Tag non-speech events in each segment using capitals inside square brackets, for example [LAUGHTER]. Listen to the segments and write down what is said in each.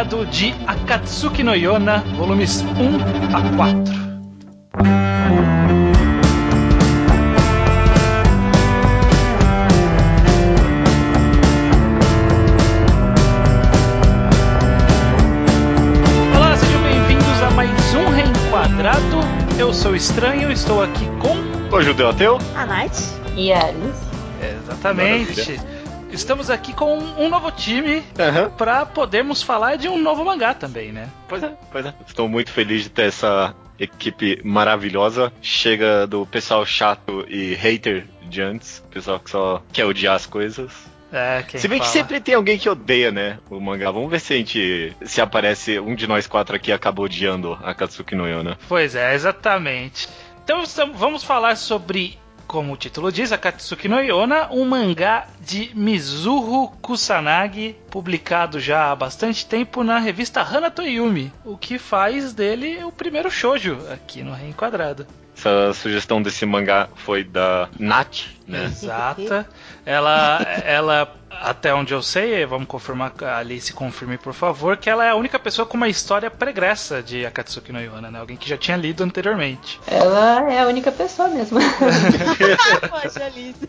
De Akatsuki no Yona, volumes 1 a 4. Olá, sejam bem-vindos a mais um Reenquadrado. Eu sou o Estranho, estou aqui com. Ô, judeu ateu? A Night. E a Alice? Exatamente. Estamos aqui com um novo time Aham. para podermos falar de um novo mangá também, né? Pois é, pois é. Estou muito feliz de ter essa equipe maravilhosa. Chega do pessoal chato e hater de antes. Pessoal que só quer odiar as coisas. É, se bem fala. que sempre tem alguém que odeia, né, o mangá. Vamos ver se a gente. Se aparece um de nós quatro aqui acaba odiando a Katsuki no Yona. Pois é, exatamente. Então vamos falar sobre, como o título diz, Akatsuki no Yona, um mangá de Mizuho Kusanagi, publicado já há bastante tempo na revista Hanato Yumi, o que faz dele o primeiro shoujo aqui no Reenquadrado. Essa sugestão desse mangá foi da Nath, né? Exata. Ela, ela, até onde eu sei, vamos confirmar, a Alice confirme por favor, que ela é a única pessoa com uma história pregressa de Akatsuki no Yona, né? Alguém que já tinha lido anteriormente. Ela é a única pessoa mesmo. [LAUGHS] Poxa, Alice.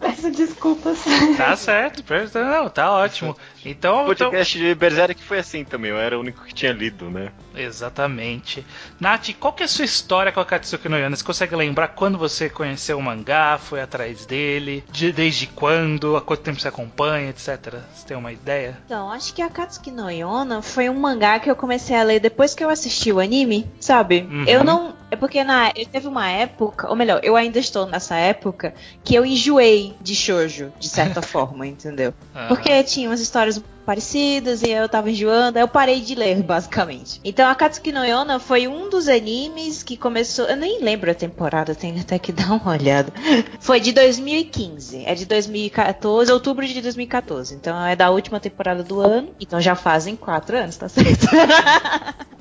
Peço desculpas. Tá certo, não, tá ótimo. Então, O então podcast de Berserk foi assim também. Eu era o único que tinha lido, né? exatamente. Nath, qual que é a sua história com a Katsuki no Yona? Você consegue lembrar quando você conheceu o mangá, foi atrás dele, de- desde quando, há quanto tempo você acompanha, etc. Você tem uma ideia? Então, acho que a Katsuki no Yona foi um mangá que eu comecei a ler depois que eu assisti o anime, sabe? Uhum. Eu não. É porque na, eu teve uma época, ou melhor, eu ainda estou nessa época, que eu enjoei de shoujo, de certa [LAUGHS] forma, entendeu? Aham. Porque tinha umas histórias parecidas e eu tava enjoando, aí eu parei de ler, [LAUGHS] basicamente. Então a Katsuki no Yona foi um dos animes que começou. Eu nem lembro a temporada, tenho até que [LAUGHS] dar uma olhada. Foi de 2015. É de 2014, outubro de 2014. Então é da última temporada do ano. Então já fazem quatro anos, tá certo? [LAUGHS]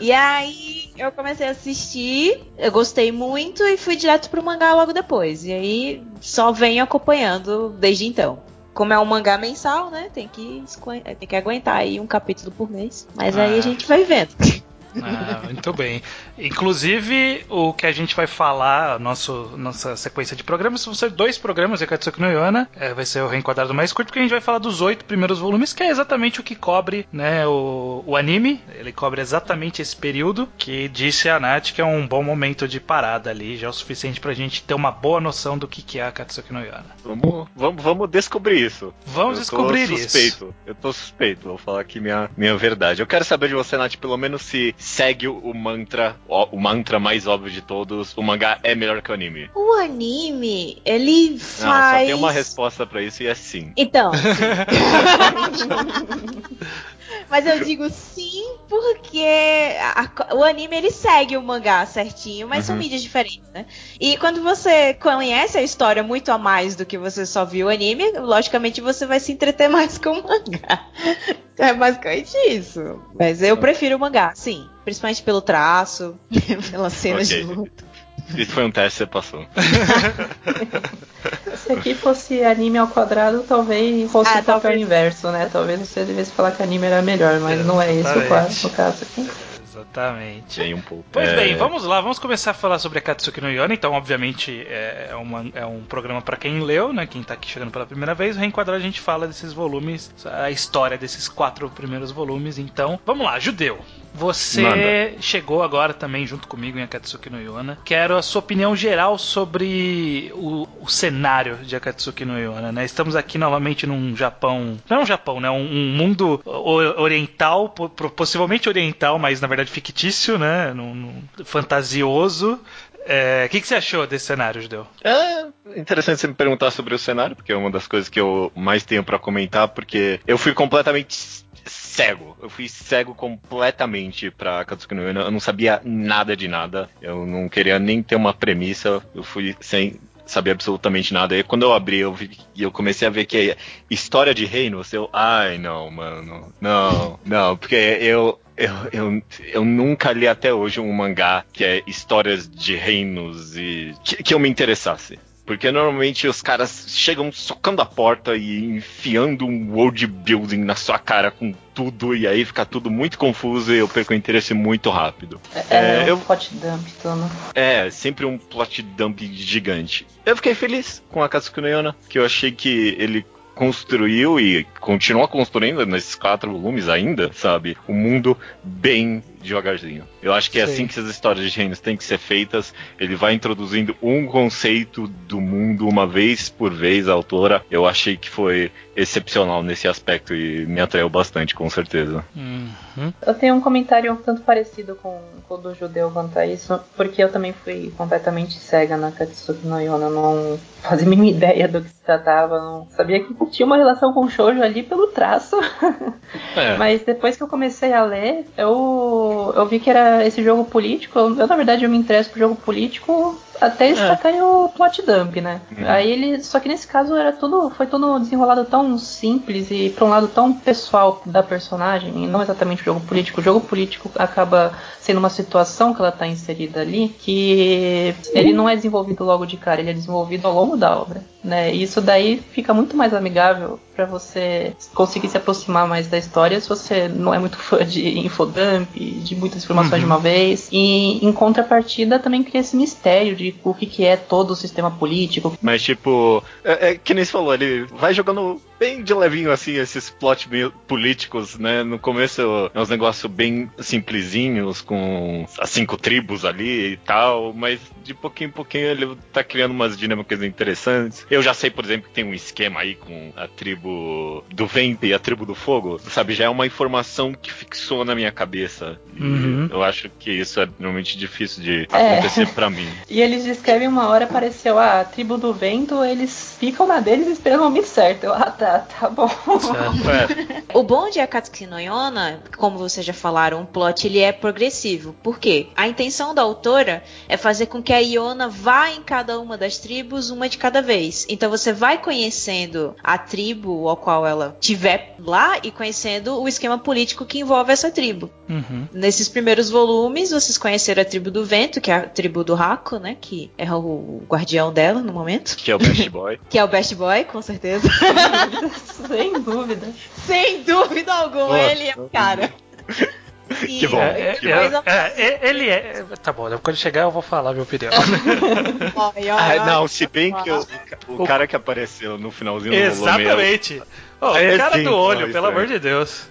E aí eu comecei a assistir, eu gostei muito e fui direto pro mangá logo depois. E aí só venho acompanhando desde então. Como é um mangá mensal, né? Tem que, tem que aguentar aí um capítulo por mês. Mas aí Ah. a gente vai vendo. [LAUGHS] Ah, muito bem. Inclusive, o que a gente vai falar, nosso, nossa sequência de programas, vão ser dois programas de Katsuki no Yona. É, vai ser o reenquadrado mais curto, porque a gente vai falar dos oito primeiros volumes, que é exatamente o que cobre né, o, o anime. Ele cobre exatamente esse período, que disse a Nath que é um bom momento de parada ali, já é o suficiente pra gente ter uma boa noção do que, que é a Katsuki no Yona. Vamos, vamos, vamos descobrir isso. Vamos eu descobrir tô isso. suspeito. Eu tô suspeito, vou falar aqui minha, minha verdade. Eu quero saber de você, Nath, pelo menos se segue o, mantra, o mantra mais óbvio de todos, o mangá é melhor que o anime. O anime, ele Não, faz. só tem uma resposta pra isso e é sim. Então. sim. [LAUGHS] [LAUGHS] Mas eu digo sim porque a- o anime ele segue o mangá certinho, mas são Uhum. mídias diferentes, né? E quando você conhece a história muito a mais do que você só viu o anime, logicamente você vai se entreter [LAUGHS] mais com o mangá. É basicamente isso. Mas eu prefiro o mangá, sim. Principalmente pelo traço, [LAUGHS] pelas cenas Ok. de luta. Isso foi um teste, você passou. [LAUGHS] Se aqui fosse anime ao quadrado, talvez fosse Ah, o papel talvez. inverso, né? Talvez você devesse falar que anime era melhor, mas não é esse o caso, aqui. Exatamente. Tem um pouco. Pois É, bem, vamos lá, vamos começar a falar sobre a Katsuki no Yona. Então, obviamente, é, é uma- é um programa para quem leu, né? Quem tá aqui chegando pela primeira vez. O Reenquadrar a gente fala desses volumes, a história desses quatro primeiros volumes. Então, vamos lá, Judeu. Você Manda. chegou agora também junto comigo em Akatsuki no Yona. Quero a sua opinião geral sobre o, o cenário de Akatsuki no Yona, né? Estamos aqui novamente num Japão, não é um Japão, né? Um, um mundo oriental, po- possivelmente oriental, mas na verdade fictício, né? Num, num- fantasioso. É, O que, que você achou desse cenário, Judeu? É interessante você me perguntar sobre o cenário, porque é uma das coisas que eu mais tenho pra comentar, porque eu fui completamente cego. Eu fui cego completamente pra Katsuki no Yona. Eu não sabia nada de nada. Eu não queria nem ter uma premissa. Eu fui sem saber absolutamente nada. E quando eu abri, eu vi e eu comecei a ver que é história de reinos, eu, ai, não, mano. Não, não, porque eu eu, eu, eu nunca li até hoje um mangá que é histórias de reinos e que, que eu me interessasse. Porque normalmente os caras chegam socando a porta e enfiando um world building na sua cara com tudo, e aí fica tudo muito confuso e eu perco o interesse muito rápido. É, é um eu, plot dump, tudo. É, sempre um plot dump gigante. Eu fiquei feliz com a Katsuki no Yona, que eu achei que ele construiu e continua construindo nesses quatro volumes ainda, sabe? Um mundo bem devagarzinho. Eu acho que é Sim. assim que essas histórias de reinos têm que ser feitas. Ele vai introduzindo um conceito do mundo uma vez por vez, a autora. Eu achei que foi excepcional nesse aspecto e me atraiu bastante, com certeza. Uhum. Eu tenho um comentário um tanto parecido com, com o do judeu quanto a isso, porque eu também fui completamente cega na Katsuki no Yona. Não fazia a mínima ideia do que se tratava. Não sabia que tinha uma relação com o shoujo ali pelo traço. É. [LAUGHS] Mas depois que eu comecei a ler, eu eu, vi que era esse jogo político. Eu, eu, na verdade, eu me interesso por jogo político até eles é. o plot dump, né? Uhum. Aí ele. Só que nesse caso era tudo. Foi tudo desenrolado tão simples e pra um lado tão pessoal da personagem, e não exatamente o jogo político. O jogo político acaba sendo uma situação que ela tá inserida ali, que ele não é desenvolvido logo de cara, ele é desenvolvido ao longo da obra. Né? E isso daí fica muito mais amigável para você conseguir se aproximar mais da história se você não é muito [LAUGHS] fã de infodump, de muitas informações uhum. de uma vez. E em contrapartida também cria esse mistério de o que, que é todo o sistema político. Mas, tipo, é, é que nem você falou, ele vai jogando bem de levinho, assim, esses plot políticos, né? No começo é uns negócios bem simplesinhos, com as cinco tribos ali e tal, mas de pouquinho em pouquinho ele tá criando umas dinâmicas interessantes. Eu já sei, por exemplo, que tem um esquema aí com a tribo do vento e a tribo do fogo, sabe? Já é uma informação que fixou na minha cabeça. Uhum. Eu acho que isso é realmente difícil de é. acontecer para mim. [LAUGHS] E eles descrevem uma hora, apareceu ah, a tribo do vento, eles ficam na deles esperando o momento certo. Eu, ah, tá tá, tá bom. É. o bom de Akatsuki no Yona, como vocês já falaram, o plot ele é progressivo. Por quê? A intenção da autora é fazer com que a Iona vá em cada uma das tribos, uma de cada vez. Então você vai conhecendo a tribo ao qual ela tiver lá e conhecendo o esquema político que envolve essa tribo. Uhum. Nesses primeiros volumes, vocês conheceram a tribo do vento, que é a tribo do Hako, né? Que é o guardião dela no momento. Que é o Best Boy. [LAUGHS] que é o Best Boy, com certeza. [LAUGHS] [LAUGHS] Sem dúvida. Sem dúvida alguma, Nossa. ele é o cara. [LAUGHS] E, que bom. É, que é, bom. É, é, ele é. Tá bom, quando chegar eu vou falar minha opinião. [LAUGHS] ah, não, se bem que o, o, cara que apareceu no finalzinho do Exatamente. Oh, é o cara do olho, pelo amor de Deus.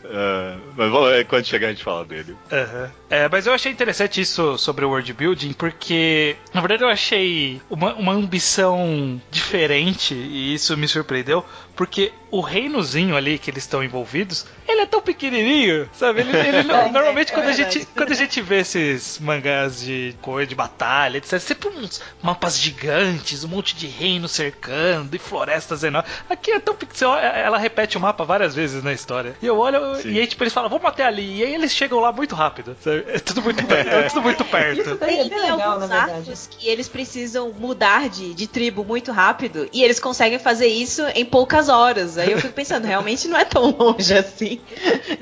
Mas vamos, quando chegar a gente fala dele. Uhum. É, mas eu achei interessante isso sobre o world building, porque na verdade eu achei uma, uma ambição diferente e isso me surpreendeu, porque o reinozinho ali que eles estão envolvidos, ele é tão pequenininho, sabe? Ele, ele não, [LAUGHS] é, normalmente é, quando, a gente, quando a gente vê esses mangás de coisa de batalha, etc, sempre uns mapas gigantes, um monte de reino cercando e florestas enormes. Aqui é tão pequeno, ela repete o mapa várias vezes na história. E eu olho Sim. e aí tipo eles falam, vamos até ali, e aí eles chegam lá muito rápido. Sabe? É tudo muito [LAUGHS] perto, é tudo muito perto. Isso daí é tem legal, alguns arcos que eles precisam mudar de, de tribo muito rápido e eles conseguem fazer isso em poucas horas. Aí eu fico pensando, realmente não é tão longe assim.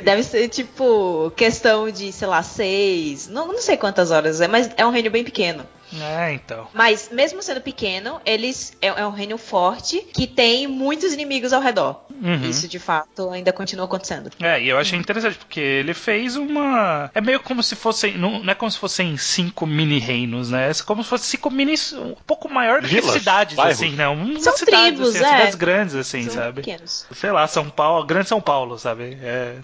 Deve ser tipo questão de, sei lá, seis, não, não sei quantas horas é, mas é um reino bem pequeno. É, então. Mas, mesmo sendo pequeno, eles é, é um reino forte que tem muitos inimigos ao redor. Uhum. Isso, de fato, ainda continua acontecendo. É, e eu achei interessante, porque ele fez uma. É meio como se fossem. Não, não é como se fossem cinco mini-reinos, né? É como se fossem cinco mini. um pouco maior do que cidades, bairros. assim, né? Uma São cidades, tribos, assim, é. cidades grandes, assim, São sabe? Pequenos. Sei lá, São Paulo, Grande São Paulo, sabe? É.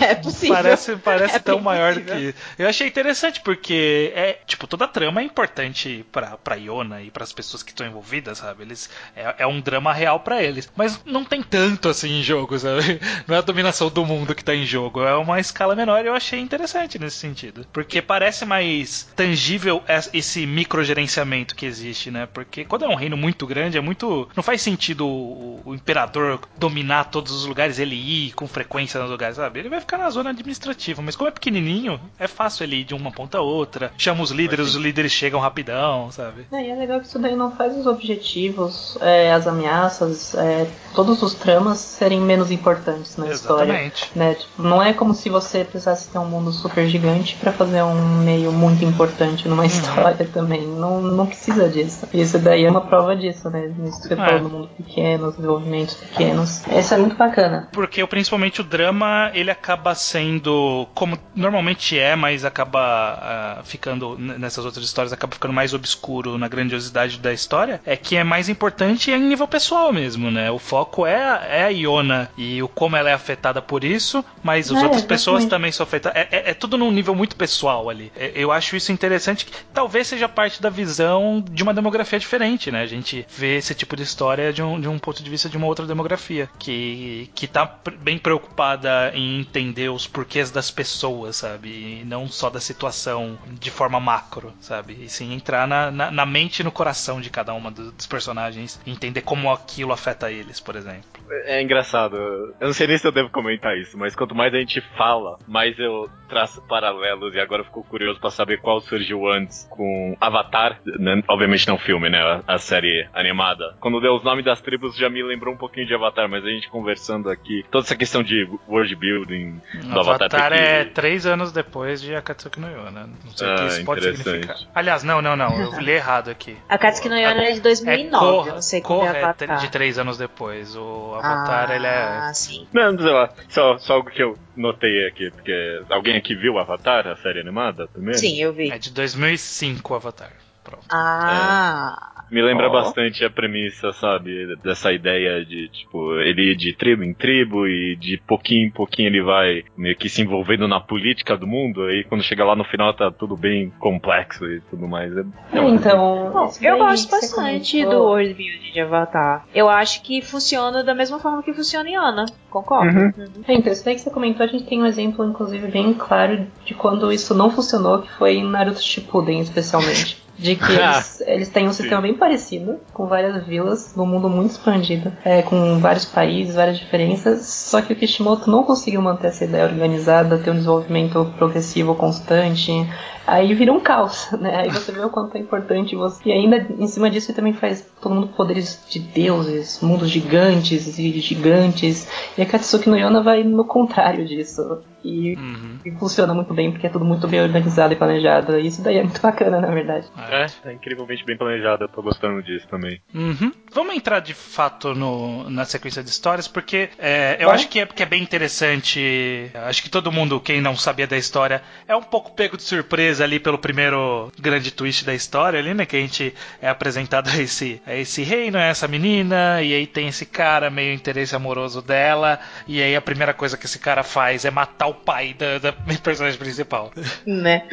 [LAUGHS] é possível. Parece, parece é tão maior do que. Eu achei interessante, porque é. Tipo, tipo, toda a trama é importante pra, pra Iona e para as pessoas que estão envolvidas, sabe? Eles, é, é um drama real para eles. Mas não tem tanto assim em jogo, sabe? [LAUGHS] Não é a dominação do mundo que tá em jogo. É uma escala menor e eu achei interessante nesse sentido. Porque parece mais tangível esse microgerenciamento que existe, né? Porque quando é um reino muito grande, é muito. Não faz sentido o, o imperador dominar todos os lugares, ele ir com frequência nos lugares, sabe? Ele vai ficar na zona administrativa. Mas como é pequenininho, é fácil ele ir de uma ponta a outra. Chama os líderes líderes, os líderes chegam rapidão, sabe? É, e é legal que isso daí não faz os objetivos, é, as ameaças, é, todos os tramas serem menos importantes na Exatamente. história. Né? Tipo, não é como se você precisasse ter um mundo super gigante para fazer um meio muito importante numa história também. Não, não precisa disso. E isso daí é uma prova disso, né? Isso que você É. falou do mundo pequeno, os desenvolvimentos pequenos. Isso é muito bacana. Porque principalmente o drama, ele acaba sendo, como normalmente é, mas acaba ah, ficando, nessas outras histórias, acaba ficando mais obscuro na grandiosidade da história, é que é mais importante em nível pessoal mesmo, né? O foco é, a- é a Iona e o como ela é afetada por isso, mas as É, outras pessoas exatamente. também são afetadas. É, é- é tudo num nível muito pessoal ali. É- eu acho isso interessante, que talvez seja parte da visão de uma demografia diferente, né? A gente vê esse tipo de história de um, de um ponto de vista de uma outra demografia, que, que tá bem preocupada em entender os porquês das pessoas, sabe? E não só da situação de forma macro, sabe? E sim entrar na, na, na mente e no coração de cada uma do- dos personagens e entender como aquilo afeta eles, por exemplo. É engraçado. Eu não sei nem se eu devo comentar isso, mas quanto mais a gente fala, mais eu traço paralelos e agora eu fico curioso pra saber qual surgiu antes com Avatar, né? obviamente não filme, né? A, a série animada. Quando deu os nomes das tribos já me lembrou um pouquinho de Avatar, mas a gente conversando aqui, toda essa questão de world building do Avatar, Avatar é três anos depois de Akatsuki no Yona. Não sei o que Ah, isso pode interessante. significar. Aliás, não, não, não. Eu li errado aqui. A Katsuki no Yona é de 2009, Korra, eu não sei Korra é é Avatar. de três anos depois. O Avatar, ele é. Ah, sim. Não, sei lá, só, só algo que eu notei aqui, porque alguém aqui viu Avatar, a série animada, primeiro? Sim, eu vi. É de 2005 o Avatar. Pronto. Ah, Me lembra Ó. bastante a premissa, sabe? Dessa ideia de, tipo, ele ir de tribo em tribo e de pouquinho em pouquinho ele vai meio que se envolvendo na política do mundo. Aí quando chega lá no final tá tudo bem complexo e tudo mais. É, é Então, Bom, eu gosto bastante do world building de Avatar. Eu acho que funciona da mesma forma que funciona em Ana. Concordo? Uhum. É, então, isso daí que você comentou, a gente tem um exemplo, inclusive, bem claro de quando isso não funcionou, que foi em Naruto Shippuden, especialmente. [LAUGHS] De que [LAUGHS] eles, eles têm um sistema bem parecido, com várias vilas, num mundo muito expandido, é, com vários países, várias diferenças, só que o Kishimoto não conseguiu manter essa ideia organizada, ter um desenvolvimento progressivo constante, aí vira um caos, né? Aí você vê o quanto é importante você. E ainda em cima disso ele também faz todo mundo poderes de deuses, mundos gigantes e gigantes. E a Katsuki no Yona vai no contrário disso. E, Uhum. e funciona muito bem porque é tudo muito bem organizado e planejado. E isso daí é muito bacana, na verdade. É, tá incrivelmente bem planejado, eu tô gostando disso também. Uhum. Vamos entrar de fato no, na sequência de histórias, porque é, eu Vai. acho que é, que é bem interessante. Acho que todo mundo, quem não sabia da história, é um pouco pego de surpresa ali pelo primeiro grande twist da história ali, né? Que a gente é apresentado a esse, a esse reino, a essa menina, e aí tem esse cara meio interesse amoroso dela, e aí a primeira coisa que esse cara faz é matar o pai da, da [LAUGHS] personagem principal. Né?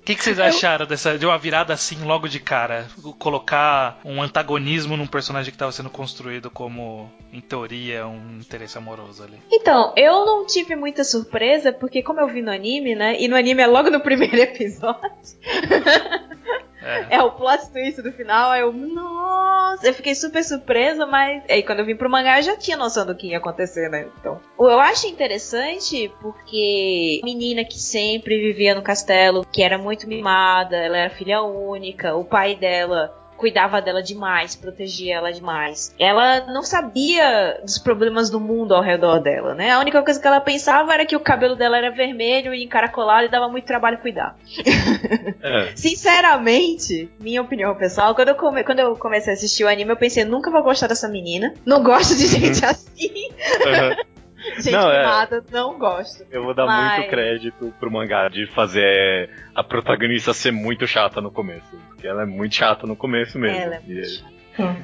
O que, que vocês acharam dessa, de uma virada assim logo de cara? Colocar um antagonismo num personagem que estava sendo construído como, em teoria, um interesse amoroso ali. Então, eu não tive muita surpresa, porque como eu vi no anime, né? E no anime é logo no primeiro episódio. [LAUGHS] É. É o plot twist do final, aí eu, nossa, eu fiquei super surpresa, mas aí quando eu vim pro mangá eu já tinha noção do que ia acontecer, né? Então, eu acho interessante porque a menina que sempre vivia no castelo, que era muito mimada, ela era filha única, o pai dela cuidava dela demais, protegia ela demais. Ela não sabia dos problemas do mundo ao redor dela, né? A única coisa que ela pensava era que o cabelo dela era vermelho e encaracolado e dava muito trabalho cuidar. [LAUGHS] É, Sinceramente, minha opinião pessoal, quando eu, come- quando eu comecei a assistir o anime, eu pensei, nunca vou gostar dessa menina. Não gosto de gente assim. aham. [LAUGHS] Gente Não, é. não gosto. Eu vou dar Mas- muito crédito pro mangá de fazer a protagonista ser muito chata no começo. Porque ela é muito chata no começo mesmo. Ela é E- muito chata. Sim,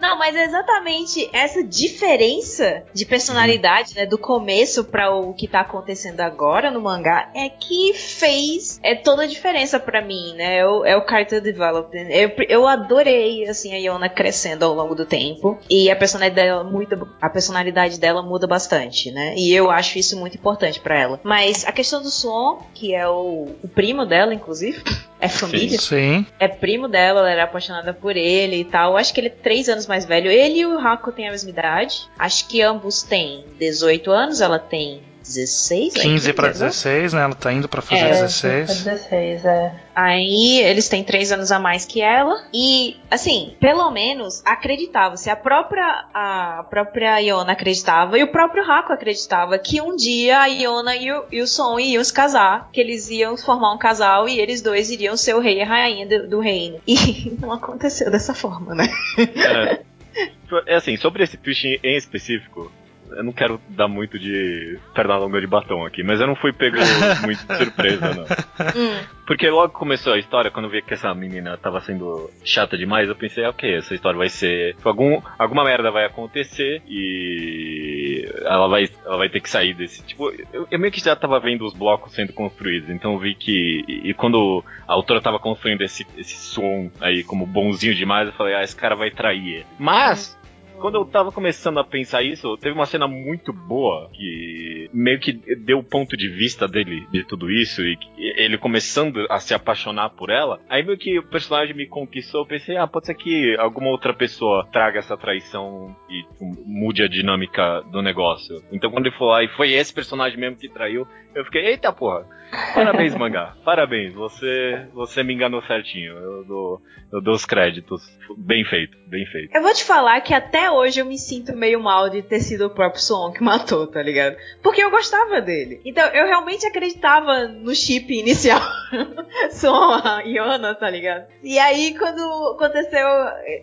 Não, mas é exatamente essa diferença de personalidade, né, do começo pra o que tá acontecendo agora no mangá, é que fez é toda a diferença pra mim, né? É o, é o character development. Eu, eu adorei assim a Yona crescendo ao longo do tempo e a personalidade dela muda, a personalidade dela muda bastante, né? E eu acho isso muito importante pra ela. Mas a questão do Suon, que é o, o primo dela, inclusive, [LAUGHS] é família Sim. é primo dela, ela era apaixonada por ele e tal. Acho que ele é três anos mais velho. Ele e o Haku têm a mesma idade. Acho que ambos têm 18 anos, ela tem 16? 15 para 16, né? Ela tá indo para fazer É, 16. 16, é. Aí eles têm três anos a mais que ela. E, assim, pelo menos acreditava. Se a própria, a própria Iona acreditava e o próprio Haku acreditava que um dia a Iona e o, e o Son iam se casar, que eles iam formar um casal e eles dois iriam ser o rei e a rainha do, do reino. E [LAUGHS] não aconteceu dessa forma, né? É, é assim, sobre esse twist em específico, eu não quero dar muito de perna longa de batom aqui, mas eu não fui pego [LAUGHS] muito de surpresa, não. Hum, Porque logo começou a história, quando eu vi que essa menina tava sendo chata demais, eu pensei, ok, essa história vai ser. Algum, alguma merda vai acontecer e ela vai, ela vai ter que sair desse. Tipo, eu, eu meio que já tava vendo os blocos sendo construídos, então eu vi que. E, e quando a autora tava construindo esse, esse som aí como bonzinho demais, eu falei, ah, esse cara vai trair. ele. Mas. Quando eu tava começando a pensar isso, teve uma cena muito boa que meio que deu o ponto de vista dele de tudo isso e ele começando a se apaixonar por ela. Aí meio que o personagem me conquistou, eu pensei, ah, pode ser que alguma outra pessoa traga essa traição e tipo, mude a dinâmica do negócio. Então quando ele foi lá e foi esse personagem mesmo que traiu, eu fiquei, eita porra, parabéns mangá, [LAUGHS] parabéns, você, você me enganou certinho, eu dou, eu dou os créditos, bem feito, bem feito. Eu vou te falar que até hoje eu me sinto meio mal de ter sido o próprio Son que matou, tá ligado? Porque eu gostava dele. Então eu realmente acreditava no chip inicial. [LAUGHS] Son, a Iona, tá ligado? E aí quando aconteceu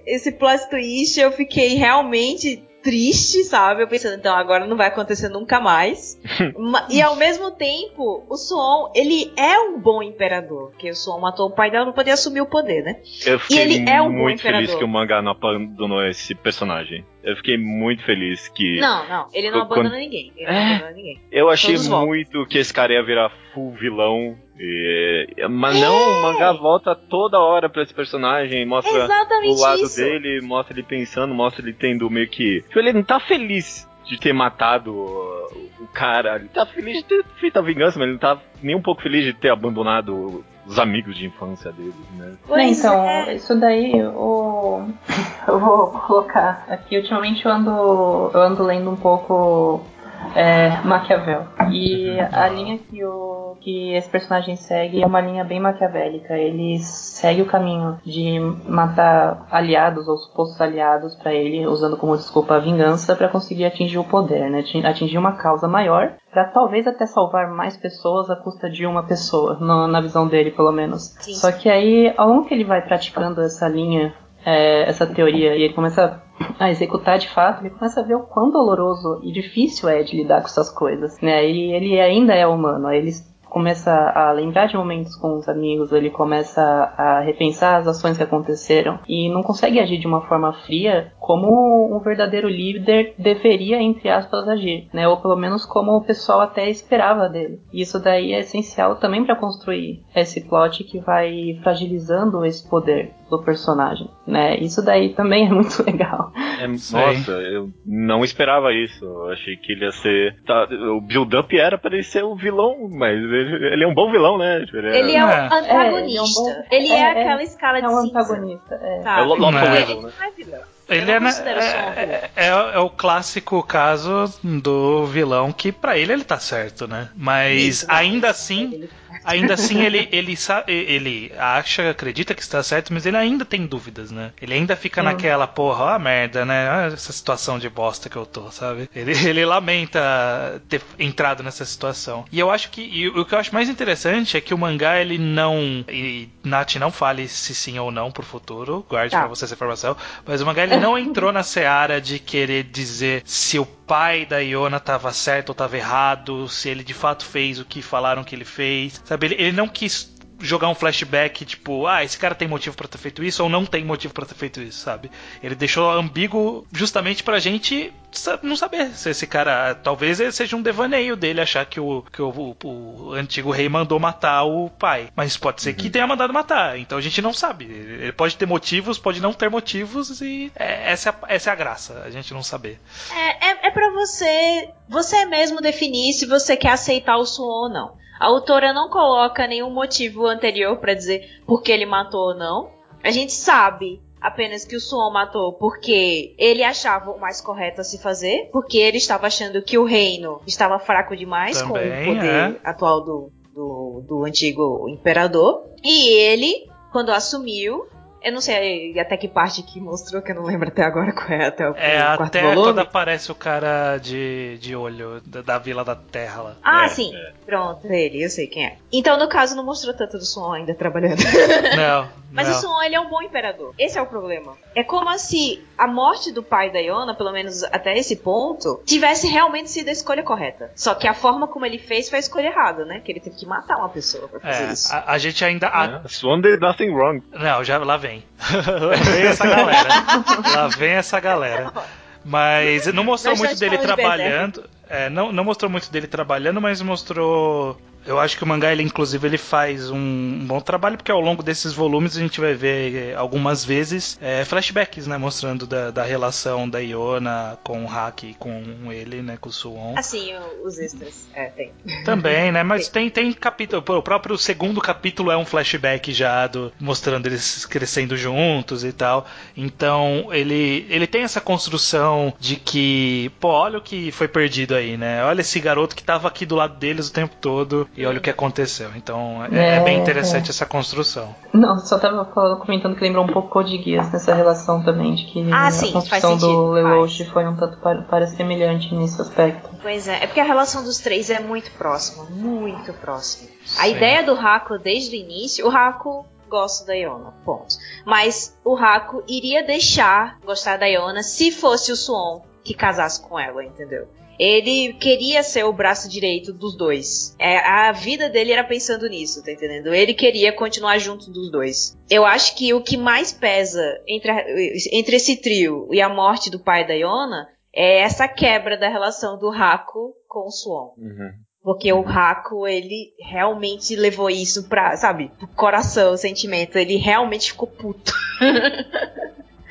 esse plot twist, eu fiquei realmente triste, sabe? Eu pensando, então agora não vai acontecer nunca mais. [LAUGHS] Ma- e ao mesmo tempo, o Suon, ele é um bom imperador. Porque o Suon matou o pai dela, não podia assumir o poder, né? Eu fiquei ele é um bom muito feliz imperador. que o mangá não abandonou esse personagem. Eu fiquei muito feliz que. Não, não, ele não Quando- abandona ninguém. Ele não É. abandona ninguém. Eu achei Todos voltam. muito que esse cara ia virar full vilão. E- Mas não, o mangá volta toda hora pra esse personagem, mostra Exatamente o lado isso. dele, mostra ele pensando, mostra ele tendo meio que. Tipo, ele não tá feliz de ter matado o cara. Ele tá feliz de ter feito a vingança, mas ele não tá nem um pouco feliz de ter abandonado os amigos de infância dele, né? Pois então, é. isso daí o... [LAUGHS] eu vou colocar aqui. Ultimamente eu ando, eu ando lendo um pouco é, Maquiavel. E a linha que, o, que esse personagem segue é uma linha bem maquiavélica. Ele segue o caminho de matar aliados ou supostos aliados pra ele, usando como desculpa a vingança para conseguir atingir o poder, né? Atin- Atingir uma causa maior Pra talvez até salvar mais pessoas à custa de uma pessoa, no- na visão dele, pelo menos. Sim. Só que aí, ao longo que ele vai praticando essa linha, é, essa teoria, e ele começa a executar de fato, ele começa a ver o quão doloroso e difícil é de lidar com essas coisas, né? E ele ainda é humano, ele começa a lembrar de momentos com os amigos, ele começa a repensar as ações que aconteceram e não consegue agir de uma forma fria como um verdadeiro líder deveria, entre aspas, agir, né? Ou pelo menos como o pessoal até esperava dele. Isso daí é essencial também para construir esse plot que vai fragilizando esse poder do personagem, né? Isso daí também [LAUGHS] é muito legal. É, nossa, eu não esperava isso. Eu achei que ele ia ser. tá, o build-up era pra ele ser o vilão, mas ele, ele é um bom vilão, né? Ele é, Ele é o É. antagonista. É, ele Ele é é, um bom- aquela escala É de um cinza. antagonista, é. Sabe? É o Lawful É. Evil, né? Não é vilão. Ele é, né, um é, é, é o clássico caso do vilão que pra ele ele tá certo, né? Mas Isso, né? ainda assim, ainda assim ele ele ele acha, acredita que está certo, mas ele ainda tem dúvidas, né? Ele ainda fica Sim. naquela porra, ó a merda, né? Olha essa situação de bosta que eu tô, sabe? Ele, [LAUGHS] ele lamenta ter entrado nessa situação. E eu acho que e o que eu acho mais interessante é que o mangá ele não e Nath não fale se sim ou não pro futuro, guarde Tá. pra você essa informação, mas o mangá ele não entrou na seara de querer dizer se o pai da Iona tava certo ou tava errado, se ele de fato fez o que falaram que ele fez. Sabe, ele, ele não quis jogar um flashback tipo, ah, esse cara tem motivo pra ter feito isso ou não tem motivo pra ter feito isso, sabe? Ele deixou ambíguo justamente pra gente não saber se esse cara, talvez ele seja um devaneio dele achar que o que o, o- o antigo rei mandou matar o pai, mas pode ser que tenha mandado matar. Então a gente não sabe. Ele pode ter motivos, pode não ter motivos e é- essa, é a- essa é a graça, a gente não saber. É, é, é pra você, você mesmo definir se você quer aceitar o Suon ou não. A autora não coloca nenhum motivo anterior pra dizer por que ele matou ou não. A gente sabe apenas que o Suon matou porque ele achava o mais correto a se fazer, porque ele estava achando que o reino estava fraco demais Também, com o poder é. atual do, do, do antigo imperador. E ele, quando assumiu, eu não sei até que parte que mostrou, que eu não lembro até agora qual é até o, É o quarto até volume. quando aparece o cara de, de olho da, da Vila da Terra lá. Ah, É, sim. é. Pronto, ele, eu sei quem é. Então, no caso, não mostrou tanto do Suon ainda trabalhando. [LAUGHS] Não, [LAUGHS] Mas não. o Suon, ele é um bom imperador. Esse é o problema. É como se a morte do pai da Iona, pelo menos até esse ponto, tivesse realmente sido a escolha correta. Só que a forma como ele fez foi a escolha errada, né? Que ele teve que matar uma pessoa pra fazer É, isso. a, a gente ainda. a- É, Swan did nothing wrong. Não, já lá vem. Lá [LAUGHS] vem essa galera. lá vem essa galera. Mas não mostrou muito dele trabalhando. É, não, não mostrou muito dele trabalhando, mas mostrou. Eu acho que o mangá, ele, inclusive, ele faz um, bom trabalho, porque ao longo desses volumes a gente vai ver eh, algumas vezes eh, flashbacks, né? Mostrando da, da relação da Iona com o Hack e com ele, né? Com o Suon. Assim, o- os extras. É, tem. Também, né? Mas [LAUGHS] tem, tem capítulo. pô, O próprio segundo capítulo é um flashback já do, mostrando eles crescendo juntos e tal. Então, ele, ele tem essa construção de que, pô, olha o que foi perdido aí, né? Olha esse garoto que tava aqui do lado deles o tempo todo e olha o que aconteceu. Então, é, é bem É, interessante essa construção. Não, só tava falando, comentando que lembrou um pouco Code Geass nessa relação também, de que Ah, a sim, construção do Lelouch foi um tanto para, para semelhante nesse aspecto. Pois é, é porque a relação dos três é muito próxima, muito próxima. A Sim. ideia do Haku desde o início, o Haku gosta da Iona, ponto. Mas o Haku iria deixar gostar da Iona se fosse o Suon que casasse com ela, entendeu? Ele queria ser o braço direito dos dois. É, a vida dele era pensando nisso, tá entendendo? Ele queria continuar junto dos dois. Eu acho que o que mais pesa entre, a- entre esse trio e a morte do pai da Iona é essa quebra da relação do Haku com o Suon. Porque o Haku, ele realmente levou isso pra, sabe, pro coração, o sentimento. Ele realmente ficou puto.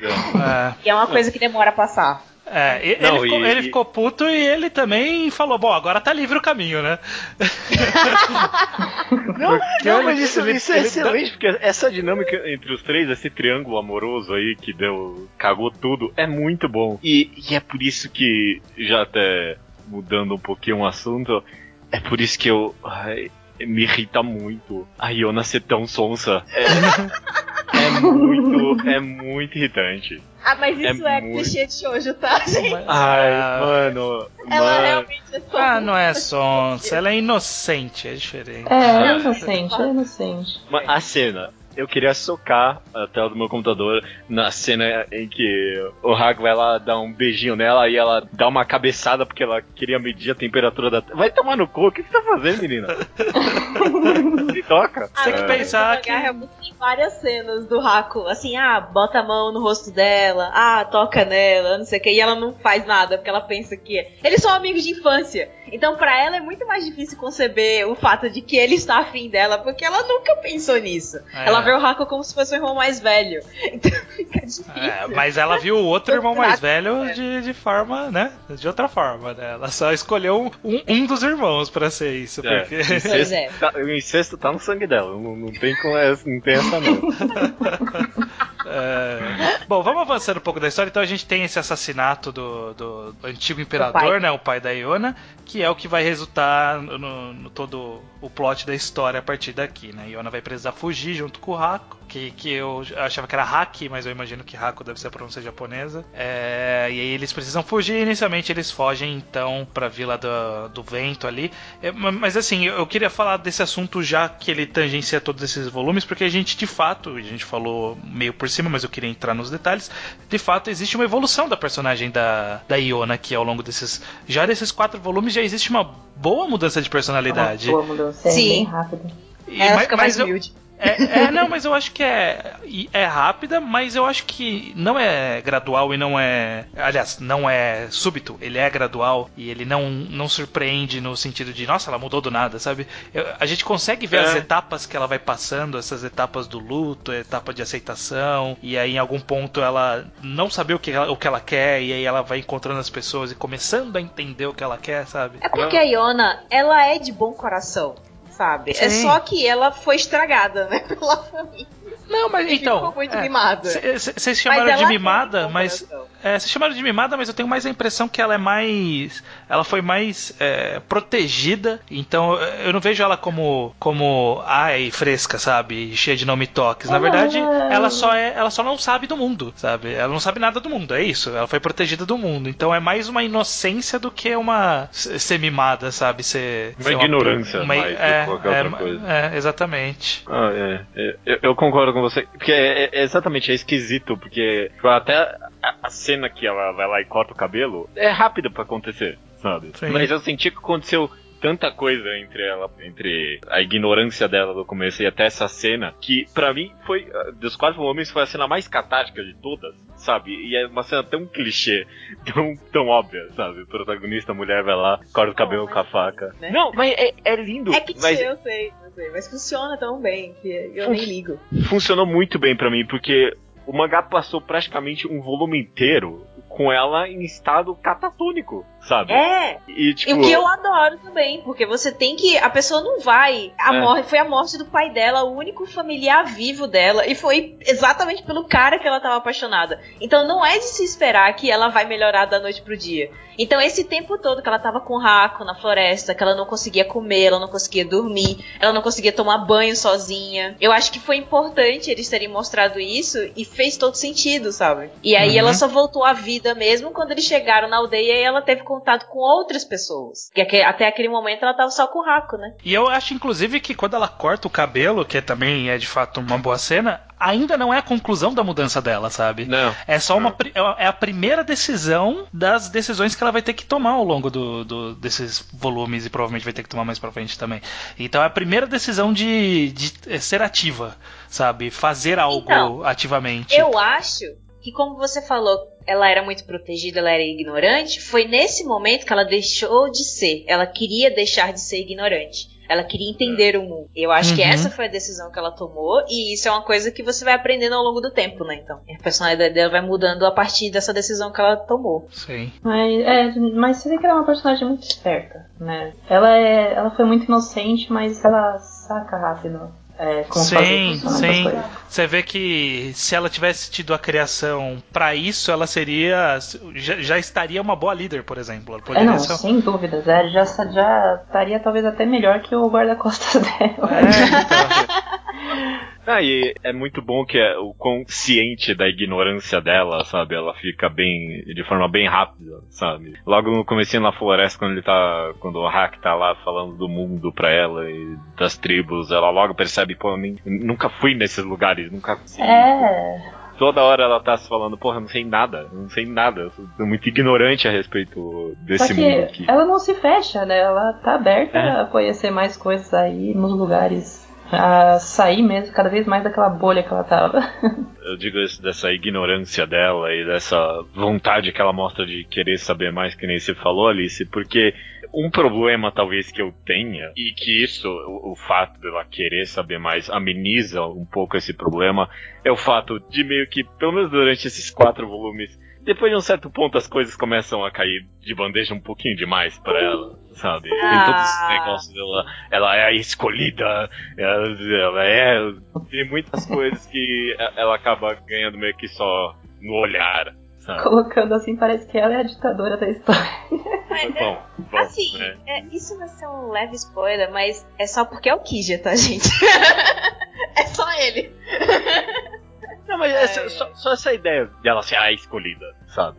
É, [LAUGHS] E é uma coisa que demora a passar. É, Não, ele, ficou, e- ele e- ficou puto e ele também falou: bom, agora tá livre o caminho, né? [LAUGHS] Não, não, mas isso, ele- isso é ele excelente, porque essa dinâmica entre os três, esse triângulo amoroso aí que deu. cagou tudo, é muito bom. E, e é por isso que, já até mudando um pouquinho o assunto, é por isso que eu. ai, me irrita muito a Iona ser tão sonsa. É, [LAUGHS] é muito. [LAUGHS] É muito irritante. Ah, mas isso é muito- clichê de shoujo, tá, gente? Ai, Ah, mano. Ela mano. realmente é só... Ah, não é sonsa, ela é inocente, é diferente. É, é inocente, é inocente. Mas a cena, eu queria socar a tela do meu computador na cena em que o Hago vai lá dar um beijinho nela e ela dá uma cabeçada porque ela queria medir a temperatura da. Vai tomar no cu, o que você tá fazendo, menina? [LAUGHS] Se toca. Ah, tem que mas pensar que- Tem várias cenas do Haku, assim, ah, bota a mão no rosto dela, ah, toca nela, não sei o que, e ela não faz nada, porque ela pensa que é. Eles são amigos de infância. Então, pra ela é muito mais difícil conceber o fato de que ele está afim dela, porque ela nunca pensou nisso. É. Ela vê o Haku como se fosse um irmão mais velho. [LAUGHS] Então fica difícil. É, mas ela viu o outro irmão mais velho de, de forma, né? De outra forma, né? Ela só escolheu um, um dos irmãos pra ser isso. É, Porque... o, incesto Pois é. tá, o incesto tá no sangue dela, não, não tem como essa, não tem essa não. [LAUGHS] É, Bom, vamos avançando um pouco da história. Então a gente tem esse assassinato do, do antigo imperador, pai. né? O pai da Iona, que é o que vai resultar no, no todo o plot da história a partir daqui, né? Iona vai precisar fugir junto com o Hako, que, que eu achava que era Haki, mas eu imagino que Hako deve ser a pronúncia japonesa. É, e aí eles precisam fugir. Inicialmente eles fogem então pra Vila do, do Vento ali. É, ma- mas assim, eu eu queria falar desse assunto já que ele tangencia todos esses volumes, porque a gente de fato, a gente falou meio por cima, mas eu queria entrar nos detalhes. De fato, existe uma evolução da personagem da, da Iona aqui ao longo desses. Já desses quatro volumes já existe uma boa mudança de personalidade. Uma boa mudança, é Sim. bem rápida. E- ela mas- fica mas mais eu- humilde. É, é, não, mas eu acho que é, é rápida, mas eu acho que não é gradual e não é. Aliás, não é súbito, ele é gradual e ele não, não surpreende no sentido de, nossa, ela mudou do nada, sabe? Eu- a gente consegue ver É. as etapas que ela vai passando, essas etapas do luto, a etapa de aceitação, e aí em algum ponto ela não saber o que ela, o que ela quer, e aí ela vai encontrando as pessoas e começando a entender o que ela quer, sabe? É porque a Iona, ela é de bom coração. Sabe? É Sim. só que ela foi estragada, [LAUGHS] né, pela família. Não, mas então. ficou muito é, mimada. Vocês chamaram de mimada, mas. É, vocês chamaram de mimada, mas eu tenho mais a impressão que ela é mais. Ela foi mais é, protegida. Então eu não vejo ela como. como. Ai, fresca, sabe? Cheia de nome toques. Na Ela verdade, é- ela só é. Ela só não sabe do mundo, sabe? Ela não sabe nada do mundo, é isso. Ela foi protegida do mundo. Então é mais uma inocência do que uma. ser mimada, sabe? Ser. Uma ser ignorância mais do que é, qualquer é, outra coisa. É, exatamente. Ah, é. É, eu, eu concordo com você. Porque é, é exatamente, é esquisito, porque tipo, até a, a cena que ela vai lá e corta o cabelo é rápida pra acontecer, sabe? Sim. Mas eu senti que aconteceu tanta coisa entre ela, entre a ignorância dela do começo e até essa cena, que pra mim foi, ah, dos quatro homens, foi a cena mais catártica de todas, sabe? E é uma cena tão clichê, [LAUGHS] tão, tão óbvia, sabe? O protagonista, a mulher vai lá, corta o cabelo com a faca. né? Não, mas é, é lindo. É que mas eu sei, eu sei, mas funciona tão bem que eu nem ligo. funcionou muito bem pra mim, porque o mangá passou praticamente um volume inteiro com ela em estado catatônico, sabe? É, E e tipo. o que eu adoro também, porque você tem que. A pessoa não vai. A É. morte, foi a morte do pai dela, o único familiar vivo dela. E foi exatamente pelo cara que ela tava apaixonada. Então não é de se esperar que ela vai melhorar da noite pro dia. Então esse tempo todo que ela tava com o Raco na floresta, que ela não conseguia comer, ela não conseguia dormir, ela não conseguia tomar banho sozinha. Eu acho que foi importante eles terem mostrado isso e fez todo sentido, sabe? E aí Uhum. ela só voltou à vida mesmo quando eles chegaram na aldeia e ela teve contato com outras pessoas. Que aque- até aquele momento ela tava só com o Raco, né? E eu acho, inclusive, que quando ela corta o cabelo, que também é de fato uma boa cena, ainda não é a conclusão da mudança dela, sabe? Não. É só uma. Pri- É a primeira decisão das decisões que ela vai ter que tomar ao longo do, do- desses volumes e provavelmente vai ter que tomar mais pra frente também. Então é a primeira decisão de, de eh, ser ativa, sabe? Fazer algo Então, ativamente. Eu acho que, como você falou, ela era muito protegida, ela era ignorante, foi nesse momento que ela deixou de ser. Ela queria deixar de ser ignorante. Ela queria entender o mundo. Eu acho que Uhum. essa foi a decisão que ela tomou, e isso é uma coisa que você vai aprendendo ao longo do tempo, né? Então, a personalidade dela vai mudando a partir dessa decisão que ela tomou. Sim. Mas, é, mas você vê que ela é uma personagem muito esperta, né? Ela, é, ela foi muito inocente, mas ela saca rápido. É, como Sim, sim. Você vê que se ela tivesse tido a criação pra isso, ela seria. Já, já estaria uma boa líder, por exemplo. Ela É, não, ser. sem dúvidas. É, já, já estaria talvez até melhor que o guarda-costas [LAUGHS] dela. É, então. Ah, e é muito bom que é o consciente da ignorância dela, sabe? Ela fica bem. de forma bem rápida, sabe? Logo no comecinho na floresta, quando ele tá. Quando o Hack tá lá falando do mundo pra ela e das tribos, ela logo percebe, pô, eu nem, nunca fui nesses lugares, nunca. É, Toda hora ela tá se falando, porra, eu não sei nada, eu não sei nada, eu sou muito ignorante a respeito desse só mundo que aqui. ela não se fecha, né? Ela tá aberta É. a conhecer mais coisas aí nos lugares. A sair mesmo cada vez mais daquela bolha que ela tava. [LAUGHS] Eu digo isso dessa ignorância dela e dessa vontade que ela mostra de querer saber mais, que nem você falou, Alice, porque um problema talvez que eu tenha, e que isso, o, o fato dela querer saber mais, ameniza um pouco esse problema, é o fato de meio que, pelo menos durante esses quatro volumes, depois de um certo ponto as coisas começam a cair de bandeja um pouquinho demais pra ela, sabe? Tem todos esses Ah. negócios dela, ela é a escolhida, ela, ela é. Tem muitas coisas que ela acaba ganhando meio que só no olhar, sabe? Colocando assim, parece que ela é a ditadora da história. Mas bom, bom, Assim, né? é, isso vai ser um leve spoiler, mas é só porque é o Kija, tá, gente? [LAUGHS] é só ele. Não, mas É. essa- só, só essa ideia dela ser a escolhida, sabe?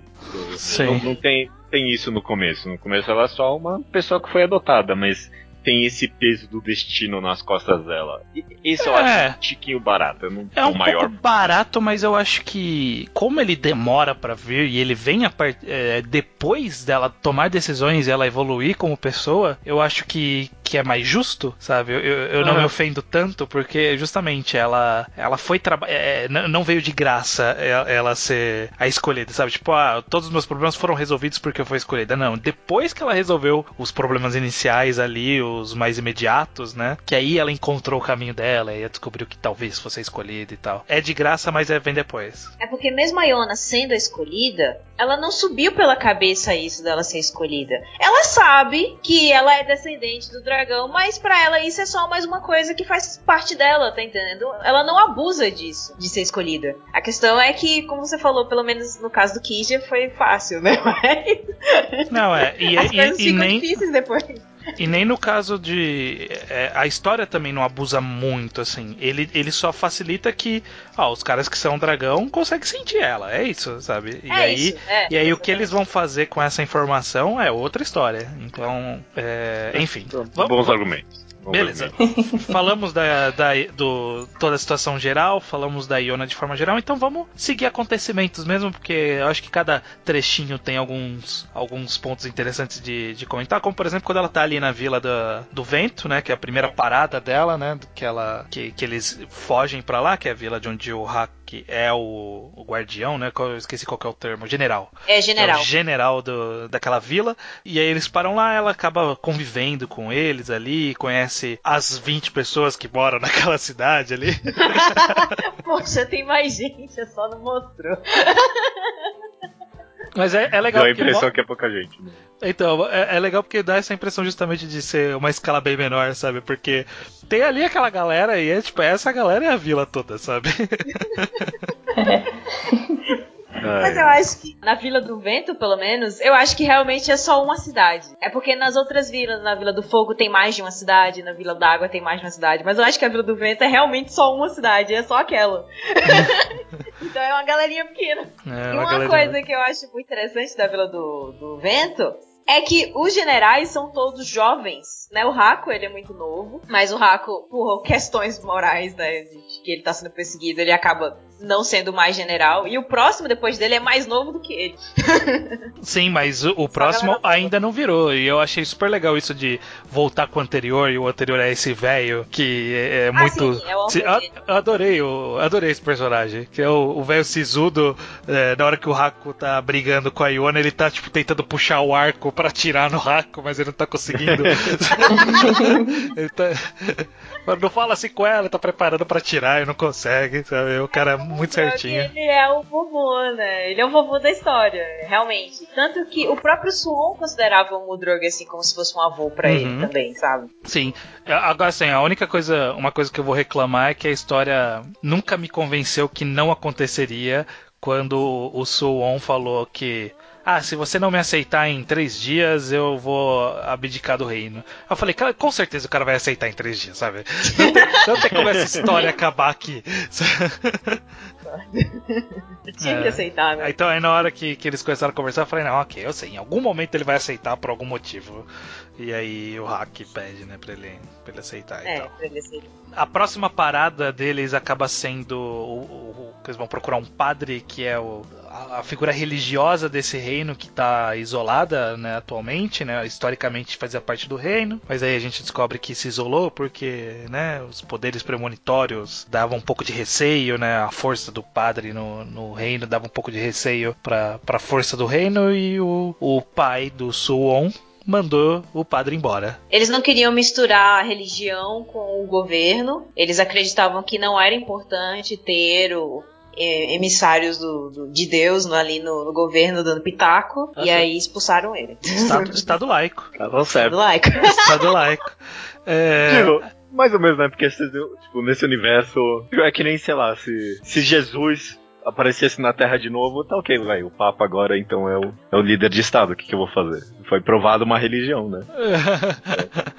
Sim. Não, não tem, tem isso no começo. No começo ela é só uma pessoa que foi adotada, mas tem esse peso do destino nas costas dela. Isso eu É. acho um tiquinho barato. Não É um maior. pouco barato, mas eu acho que como ele demora pra vir e ele vem part... é, depois dela tomar decisões e ela evoluir como pessoa, eu acho que, que é mais justo, sabe? Eu, eu, eu não Aham. me ofendo tanto porque justamente ela ela foi traba- é, n- não veio de graça ela, ela ser a escolhida, sabe? Tipo, ah, todos os meus problemas foram resolvidos porque eu fui escolhida. Não, depois que ela resolveu os problemas iniciais ali, o, futuros mais imediatos, né? Que aí ela encontrou o caminho dela e descobriu que talvez fosse escolhida e tal. É de graça, mas é vem depois. É porque mesmo a Iona sendo a escolhida, ela não subiu pela cabeça isso dela ser escolhida. Ela sabe que ela é descendente do dragão, mas para ela isso é só mais uma coisa que faz parte dela, tá entendendo? Ela não abusa disso, de ser escolhida. A questão é que, como você falou, pelo menos no caso do Kija, foi fácil, né? [LAUGHS] Mas... Não, é. E, As e, coisas e ficam nem. difíceis depois. E nem no caso de. é, a história também não abusa muito, assim. Ele, ele só facilita que ó, os caras que são dragão conseguem sentir ela. É isso, sabe? E é aí. isso. É, E aí o que eles vão fazer com essa informação é outra história. Então, é, enfim. Vamos- Bons argumentos. Beleza. [LAUGHS] falamos da, da do toda a situação geral, falamos da Iona de forma geral, então vamos seguir acontecimentos mesmo, porque eu acho que cada trechinho tem alguns, alguns pontos interessantes de, de comentar, como por exemplo quando ela tá ali na vila da, do vento, né, que é a primeira parada dela, né, que ela que, que eles fogem pra lá, que é a vila de onde o Hack é o, o guardião, né, eu esqueci qual que é o termo, general. É general. É o general do, daquela vila. E aí eles param lá, ela acaba convivendo com eles ali, conhece as 20 pessoas que moram [LAUGHS] naquela cidade ali. [LAUGHS] Poxa, tem mais gente, é só não mostrou. [LAUGHS] Mas é, é legal Deu a impressão que é pouca gente. né? Então, é, é legal porque dá essa impressão justamente de ser uma escala bem menor, sabe? Porque tem ali aquela galera e é tipo, essa galera é a vila toda, sabe? [LAUGHS] Mas eu acho que na Vila do Vento, pelo menos, eu acho que realmente é só uma cidade. É porque nas outras vilas, na Vila do Fogo tem mais de uma cidade, na Vila d'Água tem mais de uma cidade. Mas eu acho que a Vila do Vento é realmente só uma cidade, é só aquela. [LAUGHS] então é uma galerinha pequena. É, E uma galera- coisa que eu acho muito interessante da Vila do, do Vento é que os generais são todos jovens, né? O Raco, ele é muito novo, mas o Raco, por questões morais, né, de que ele tá sendo perseguido, ele acaba não sendo mais general. E o próximo depois dele é mais novo do que ele. [LAUGHS] Sim, mas o, o próximo ainda não virou. E eu achei super legal isso de voltar com o anterior, e o anterior é esse velho que é, é muito. sim, é o Se- adorei, eu adorei esse personagem. Que é o o velho sisudo, é, na hora que o Haku tá brigando com a Iona, ele tá tipo tentando puxar o arco pra atirar no Haku, mas ele não tá conseguindo. [LAUGHS] [LAUGHS] ele tá. Mas Não fala assim com ela, ele tá preparando pra atirar e não consegue, sabe? O cara é muito certinho. Ele é o vovô, né? Ele é o vovô da história, realmente. Tanto que o próprio Suon considerava o Mudrug assim como se fosse um avô pra Uhum. ele também, sabe? Sim. Agora assim, a única coisa, uma coisa que eu vou reclamar é que a história nunca me convenceu que não aconteceria quando o Suwon falou que ah, se você não me aceitar em três dias, eu vou abdicar do reino. Eu falei, cara, com certeza o cara vai aceitar em três dias, sabe? Não tem, não tem como essa história acabar aqui. [LAUGHS] [LAUGHS] Tinha É. que aceitar, né? Então aí na hora que, que eles começaram a conversar, eu falei, não, ok, eu sei, em algum momento ele vai aceitar por algum motivo. E aí o Hack pede, né, pra ele, pra ele aceitar e É, tal. pra ele aceitar. A próxima parada deles acaba sendo o, o- o- que eles vão procurar um padre que é o, a, a figura religiosa desse reino que está isolada né, atualmente, né, historicamente fazia parte do reino, mas aí a gente descobre que se isolou porque né, os poderes premonitórios davam um pouco de receio, né, a força do padre no, no reino dava um pouco de receio para a força do reino e o, o pai do Suwon mandou o padre embora. Eles não queriam misturar a religião com o governo. Eles acreditavam que não era importante ter o, eh, emissários do, do- de Deus no- ali no, no governo dando pitaco. Ah, e sim. aí expulsaram ele. Estado, estado laico. Tava certo. Like. Estado laico. É, mais ou menos, né? Porque viu, tipo, nesse universo. É que nem, sei lá, se, se Jesus aparecesse na Terra de novo, tá ok, velho. O Papa agora então é o, é o líder de Estado. O que, que eu vou fazer? Foi provado uma religião, né? [LAUGHS]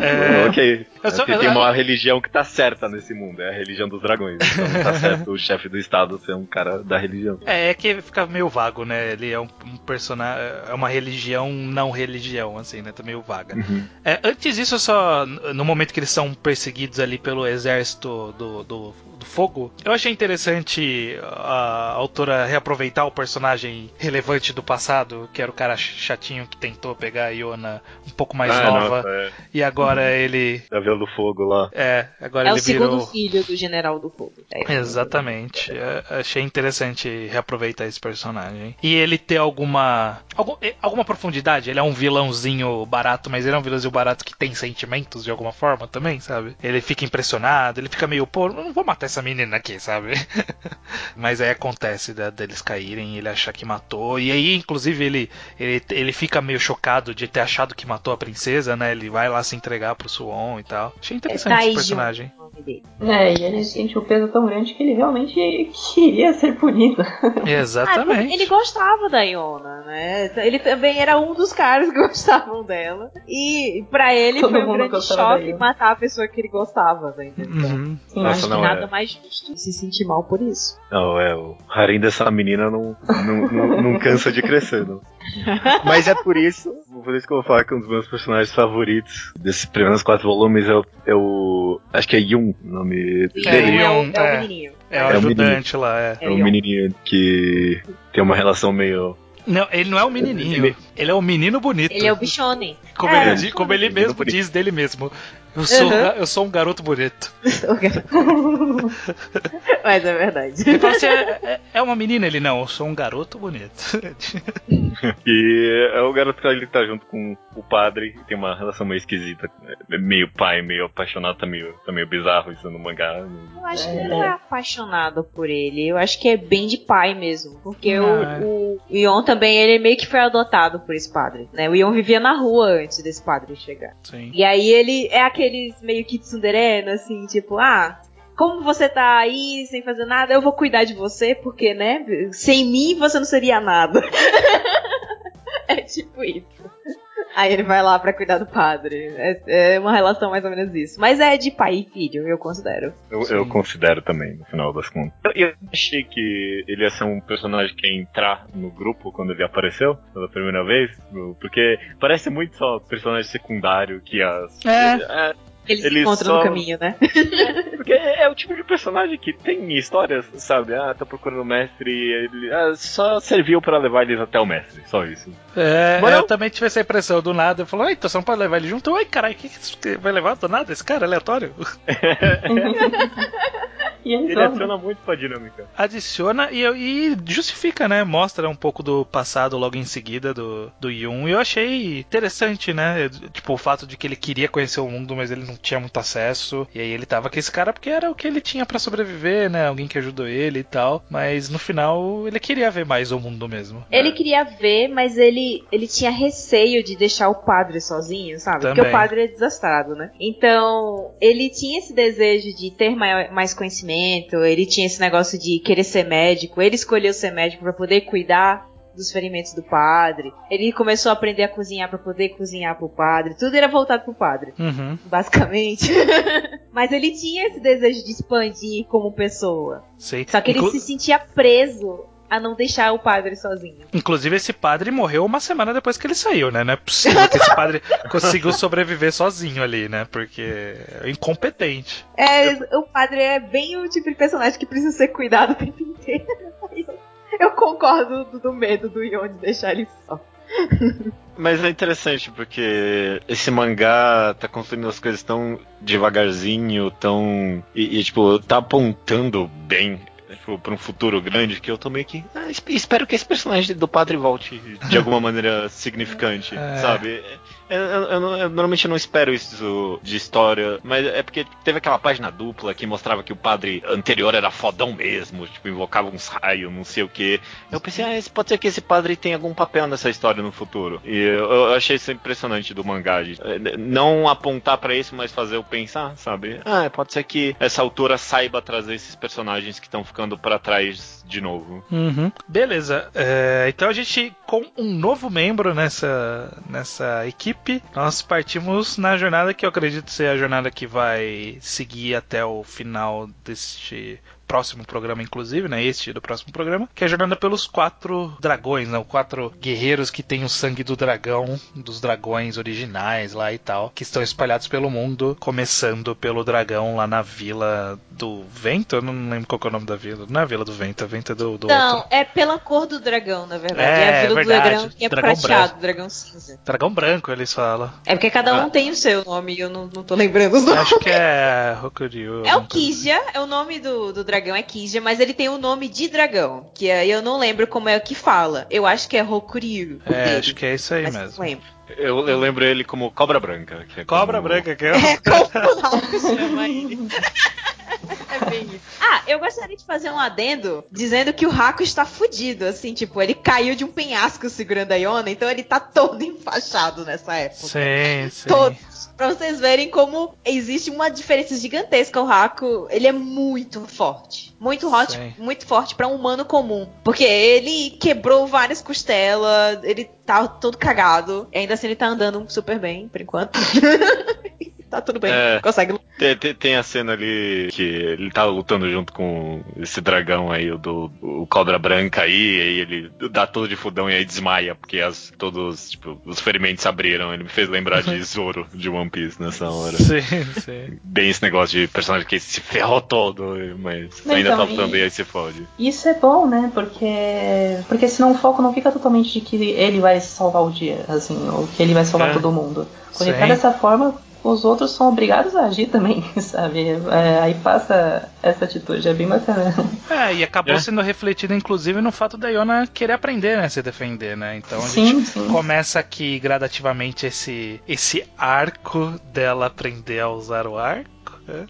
é, ok. eu só- Porque tem uma religião que tá certa nesse mundo, é a religião dos dragões. Então tá certo o chefe do Estado ser um cara da religião. é, é que fica meio vago, né? Ele é um, um personagem. É uma religião não religião, assim, né? Tá meio vaga. Uhum. É, antes disso, só no momento que eles são perseguidos ali pelo exército do, do, do fogo, eu achei interessante a autora reaproveitar o personagem relevante do passado, que era o cara chatinho que tentou pegar a Iona um pouco mais Ah, nova. nossa, é. E agora ele. Da Vila do Fogo lá. É, agora É o ele segundo virou. filho do General do Fogo. É. Exatamente. É, achei interessante reaproveitar esse personagem. E ele ter alguma. algum- eh, alguma profundidade. Ele é um vilãozinho barato, mas ele é um vilãozinho barato que tem sentimentos de alguma forma também, sabe? Ele fica impressionado, ele fica meio, pô, não vou matar essa menina aqui, sabe? [LAUGHS] mas aí acontece da- deles caírem e ele achar que matou. E aí, inclusive, ele, ele, ele fica meio chocado de ter achado que matou a princesa, né? Ele vai lá se entregar pro Suon e tal. Achei É interessante esse Taejon personagem. É, e ele sente um peso tão grande que ele realmente queria ser punido. [LAUGHS] Ah, Exatamente. porque ele gostava da Iona, né? Ele também era um dos caras que [LAUGHS] gostavam dela. E pra ele Todo foi um grande choque matar a pessoa que ele gostava, tá entendendo? Uhum. Nossa, acho que não, nada é. mais justo se sentir mal por isso. Não, é, o harim dessa menina não, não, não, não cansa de crescer, não. [LAUGHS] Mas é por isso, por isso que eu vou falar que um dos meus personagens favoritos desses primeiros quatro volumes é o, é o acho que é Yun, o nome É, dele. é, é o é. menininho. É o É o ajudante lá, é. É um menininho que tem uma relação meio... Não, ele não é o menininho. Ele- Ele é o menino bonito. Ele é o bichonem. Como, É, ele, di- como ele mesmo bonito. diz dele mesmo. Eu sou, Uhum. eu sou um garoto bonito. [LAUGHS] [LAUGHS] Mas é verdade. Ele fala assim: é, é- é uma menina? Ele não, eu sou um garoto bonito. [LAUGHS] E é o garoto que ele tá junto com o padre, tem uma relação meio esquisita, é meio pai, meio apaixonado, tá meio, tá meio bizarro isso no mangá. Eu acho que ele não é apaixonado por ele. Eu acho que é bem de pai mesmo. Porque Ah, o, é. o, Ion também, ele meio que foi adotado por esse padre. Né? O Ion vivia na rua antes desse padre chegar. Sim. E aí ele é aqueles meio que tsundere, assim, tipo, ah, como você tá aí sem fazer nada, eu vou cuidar de você, porque, né, sem mim você não seria nada. [LAUGHS] é tipo isso. Aí ele vai lá pra cuidar do padre. É, é uma relação mais ou menos isso. Mas é de pai e filho, eu considero. Eu, eu considero também, no final das contas. Eu, eu achei que ele ia ser um personagem que ia entrar no grupo quando ele apareceu pela primeira vez, porque parece muito só personagem secundário que as. É. Eles, Eles se encontram só- no caminho, né? [LAUGHS] Porque é o tipo de personagem que tem histórias, sabe? Ah, tá procurando o mestre e ele ah, só serviu pra levar eles até o mestre, só isso. É, Mas eu não- também tive essa impressão do nada. Eu falei, então não pode levar ele junto? Oi, caralho, que que você vai levar do nada esse cara aleatório? [LAUGHS] E ele, adiciona muito pra dinâmica. adiciona e, e justifica, né? Mostra um pouco do passado logo em seguida do, do Yun. E eu achei interessante, né? Tipo, o fato de que ele queria conhecer o mundo, mas ele não tinha muito acesso. E aí ele tava com esse cara porque era o que ele tinha pra sobreviver, né? Alguém que ajudou ele e tal. Mas no final ele queria ver mais o mundo mesmo. Ele queria ver, mas ele, ele tinha receio de deixar o padre sozinho, sabe? Porque Também. o padre é desastrado, né? Então, ele tinha esse desejo de ter mai- mais conhecimento, ele tinha esse negócio de querer ser médico, ele escolheu ser médico pra poder cuidar dos ferimentos do padre. Ele começou a aprender a cozinhar pra poder cozinhar pro padre. Tudo era voltado pro padre, Uhum, basicamente. [LAUGHS] Mas ele tinha esse desejo de expandir como pessoa. sei. Só que ele Inclu- se sentia preso a não deixar o padre sozinho. Inclusive, esse padre morreu uma semana depois que ele saiu, né? Não é possível que esse padre [LAUGHS] conseguiu sobreviver sozinho ali, né? Porque é incompetente. É, o padre é bem o tipo de personagem que precisa ser cuidado o tempo inteiro. [LAUGHS] Eu concordo do, do medo do Yon de deixar ele só. [LAUGHS] Mas é interessante porque esse mangá tá construindo as coisas tão devagarzinho, tão. E, e, tipo, tá apontando bem tipo, pra um futuro grande que eu tô meio que. ah, es- espero que esse personagem do padre volte de alguma maneira [LAUGHS] significante, É. sabe? Eu, eu- eu eu normalmente não espero isso de história, mas é porque teve aquela página dupla que mostrava que o padre anterior era fodão mesmo, tipo, invocava uns raios, não sei o que. Eu pensei, ah, esse- pode ser que esse padre tenha algum papel nessa história no futuro. E eu, achei isso impressionante do mangá. eh, não apontar pra isso, mas fazer eu pensar, sabe? Ah, pode ser que essa autora saiba trazer esses personagens que estão ficando pra trás de novo. Uhum. Beleza. É, então a gente, com um novo membro nessa, nessa equipe, nós partimos na jornada que eu acredito ser a jornada que vai seguir até o final deste próximo programa, inclusive, né? Este do próximo programa, que é a jornada pelos quatro dragões, né? Os quatro guerreiros que têm o sangue do dragão, dos dragões originais lá e tal, que estão espalhados pelo mundo, começando pelo dragão lá na Vila do Vento. Eu não lembro qual é o nome da vila. Não é a Vila do Vento, é a Vento do, do Não, outro. é pela cor do dragão, na verdade. É, É, a Vila verdade. do dragão que é Dragão prateado, branco. dragão cinza. Dragão branco, eles falam. É porque cada um Ah. tem o seu nome e eu não, não tô lembrando os nomes. Acho que é Hokuryu. É o Kizia, é o nome do, do dragão é Kizia, mas ele tem o nome de dragão, que aí eu não lembro como é que fala. Eu acho que é Hokuryu. o É, dele, acho que é isso aí mas mesmo. Lembro. Eu, eu lembro ele como Cobra Branca. Que é Cobra como- branca que é. [LAUGHS] É como chama ele. [LAUGHS] É bem isso. Ah, eu gostaria de fazer um adendo dizendo que o Raku está fudido, assim, tipo, ele caiu de um penhasco segurando a Iona, então ele tá todo [LAUGHS] enfaixado nessa época. Sim, sim. Todos. Pra vocês verem como existe uma diferença gigantesca. O Raku, ele é muito forte. Muito forte, Sim. muito forte para um humano comum. Porque ele quebrou várias costelas, ele tá todo cagado. Ainda assim ele tá andando super bem, por enquanto. [LAUGHS] tá tudo bem. É. Consegue lutar. Tem, tem- tem a cena ali que ele tá lutando junto com esse dragão aí, o do o Cobra Branca aí, e aí ele dá todo de fudão e aí desmaia, porque as, todos, tipo, os ferimentos se abriram. Ele me fez lembrar de [LAUGHS] Zoro de One Piece nessa hora. Sim, sim. Bem esse negócio de personagem que se ferrou todo, mas Não, ainda então, tá lutando e- e aí se fode. Isso é bom, né? Porque porque senão o foco não fica totalmente de que ele vai salvar o dia, assim, ou que ele vai salvar É. todo mundo. Quando ele tá dessa forma, os outros são obrigados a agir também, [LAUGHS] sabe? É, aí passa essa atitude, é bem bacana. É, e acabou É. sendo refletido, inclusive, no fato da Iona querer aprender, né? Se defender, né? Então a sim, gente sim. começa aqui gradativamente esse, esse arco dela aprender a usar o arco. Né?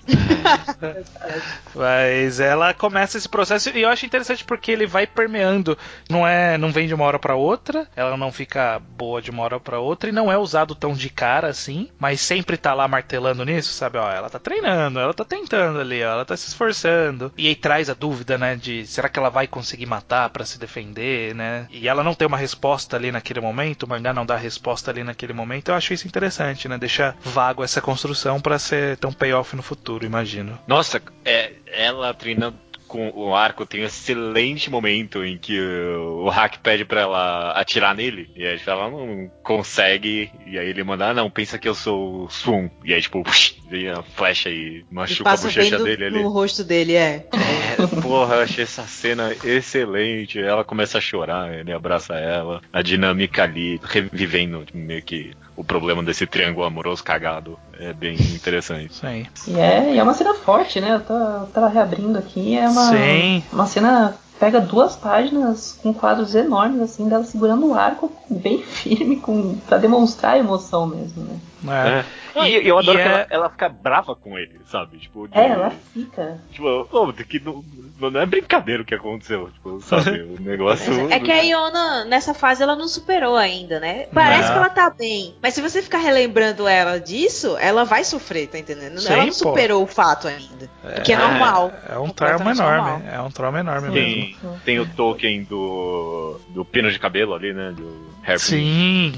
Mas ela começa esse processo e eu acho interessante porque ele vai permeando, não é, não vem de uma hora pra outra, ela não fica boa de uma hora pra outra e não é usado tão de cara assim, mas sempre tá lá martelando nisso, sabe? Ó, ela tá treinando, ela tá tentando ali, ó, ela tá se esforçando. E aí traz a dúvida, né, de será que ela vai conseguir matar pra se defender, né? E ela não tem uma resposta ali naquele momento, o mangá não dá resposta ali naquele momento. Eu acho isso interessante, né? Deixar vago essa construção pra ser tão payoff no futuro, imagino. Nossa, é, ela treinando com o arco tem um excelente momento em que o, o Hack pede pra ela atirar nele. E aí ela não consegue. E aí ele manda, ah não, pensa que eu sou o Sun. E aí, tipo, [LAUGHS] vem a flecha e E machuca a passa bem bochecha dele ali. no rosto dele, é. [LAUGHS] [LAUGHS] Porra, eu achei essa cena excelente. Ela começa a chorar, ele abraça ela. A dinâmica ali, revivendo meio que o problema desse triângulo amoroso cagado. É bem interessante. Isso aí. E é, e é uma cena forte, né? Eu tô- eu tava reabrindo aqui, é uma, Sim. uma cena pega duas páginas com quadros enormes, assim, dela segurando o arco bem [LAUGHS] firme, com, pra demonstrar a emoção mesmo, né? É. É. E eu adoro E que é- ela, ela fica brava com ele, sabe? Tipo, de- É, ela fica. Tipo, pô, que não, não é brincadeira o que aconteceu, tipo, sabe? O [LAUGHS] negócio. É que a Iona, nessa fase, ela não superou ainda, né? Parece Não. que ela tá bem. Mas se você ficar relembrando ela disso, ela vai sofrer, tá entendendo? Sim, ela não pô. superou o fato ainda. O que é normal. É um trauma enorme. normal. É um trauma enorme mesmo. Tem, tem o token do. do pino de cabelo ali, né? Do hairpin Sim.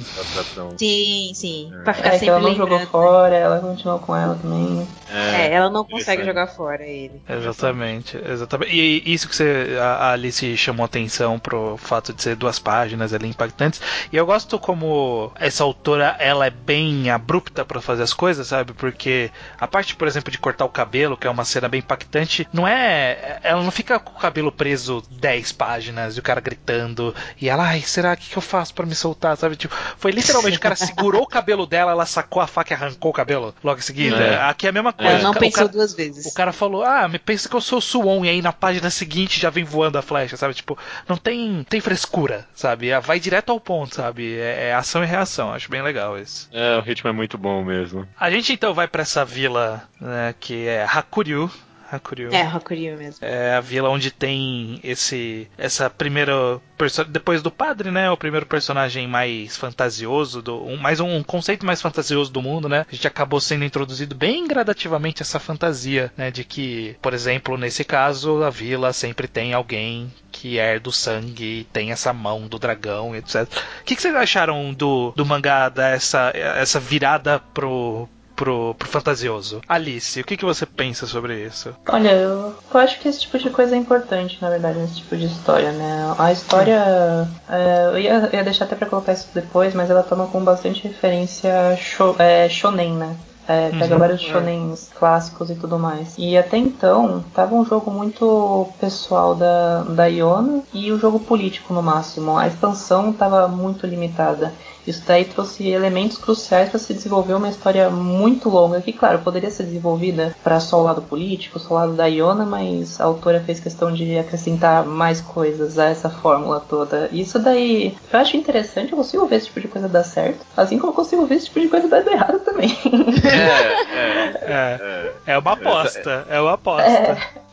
Sim, sim. Pra ficar É, sempre ela não lembrando. jogou fora, ela continuou com ela também. É, ela não consegue jogar fora ele. Exatamente, exatamente. E isso que você, a Alice chamou atenção pro fato de ser duas páginas ali impactantes. E eu gosto como essa autora, ela é bem abrupta pra fazer as coisas, sabe? Porque a parte, por exemplo, de cortar o cabelo, que é uma cena bem impactante, não é, ela não fica com o cabelo preso 10 páginas e o cara gritando e ela, ai, será que, que eu faço pra me soltar, sabe? Tipo, foi literalmente o cara segurou o cabelo dela, ela sacou a faca e arrancou o cabelo logo em seguida. É. Aqui é a mesma coisa. Ela não O pensou cara- duas vezes. o cara falou, ah, me pensa que eu sou o Suon, e aí na página seguinte já vem voando a flecha, sabe? Tipo, não tem, tem frescura, sabe? É, Vai direto ao ponto, sabe? É, é ação e reação, acho bem legal isso. É, o ritmo é muito bom mesmo. A gente então vai pra essa vila, né, que é Hakuryu. Hakuryu. É, Hakuryu mesmo. É a vila onde tem esse essa primeira depois do padre, né, o primeiro personagem mais fantasioso do um, mais um conceito mais fantasioso do mundo, né? A gente acabou sendo introduzido bem gradativamente essa fantasia, né, de que, por exemplo, nesse caso, a vila sempre tem alguém que é do sangue, tem essa mão do dragão, etc. O que, que vocês acharam do, do mangá dessa essa virada pro pro, pro fantasioso. Alice, o que, que você pensa sobre isso? Olha, eu, eu acho que esse tipo de coisa é importante, na verdade, nesse tipo de história, né? A história. É, eu ia, ia, deixar até pra colocar isso depois, mas ela toma com bastante referência sho, é, shonen, né? É, pega uhum, vários shonens clássicos e tudo mais. E até então, tava um jogo muito pessoal da, da Iona e o jogo político no máximo. A expansão tava muito limitada. Isso daí trouxe elementos cruciais para se desenvolver uma história muito longa, que, claro, poderia ser desenvolvida para só o lado político, só o lado da Iona, mas a autora fez questão de acrescentar mais coisas a essa fórmula toda. Isso daí eu acho interessante, eu consigo ver esse tipo de coisa dar certo, assim como eu consigo ver esse tipo de coisa dar errado também. É, [LAUGHS] é, é, é uma aposta, é uma aposta.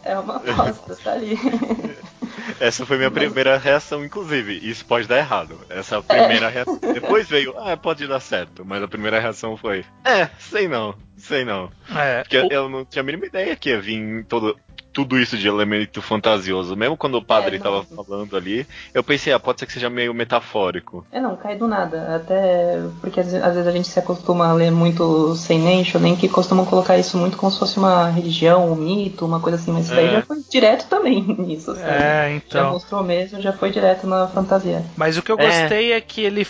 É, é uma aposta, tá ali. [LAUGHS] Essa foi minha primeira reação, inclusive. Isso pode dar errado. Essa é primeira reação. [LAUGHS] Depois veio, ah, pode dar certo. Mas a primeira reação foi, é, sei não, sei não. É, Porque o... eu não tinha a mínima ideia que ia vir todo, tudo isso de elemento fantasioso. Mesmo quando o padre estava é, falando ali, eu pensei, ah, pode ser que seja meio metafórico. É, não, cai do nada. Até porque às vezes a gente se acostuma a ler muito sem nation, nem que costumam colocar isso muito como se fosse uma religião, um mito, uma coisa assim, mas isso é. daí já foi direto também [LAUGHS] nisso, sabe? É, então. Já mostrou mesmo, já foi direto na fantasia. Mas o que eu gostei é, é que ele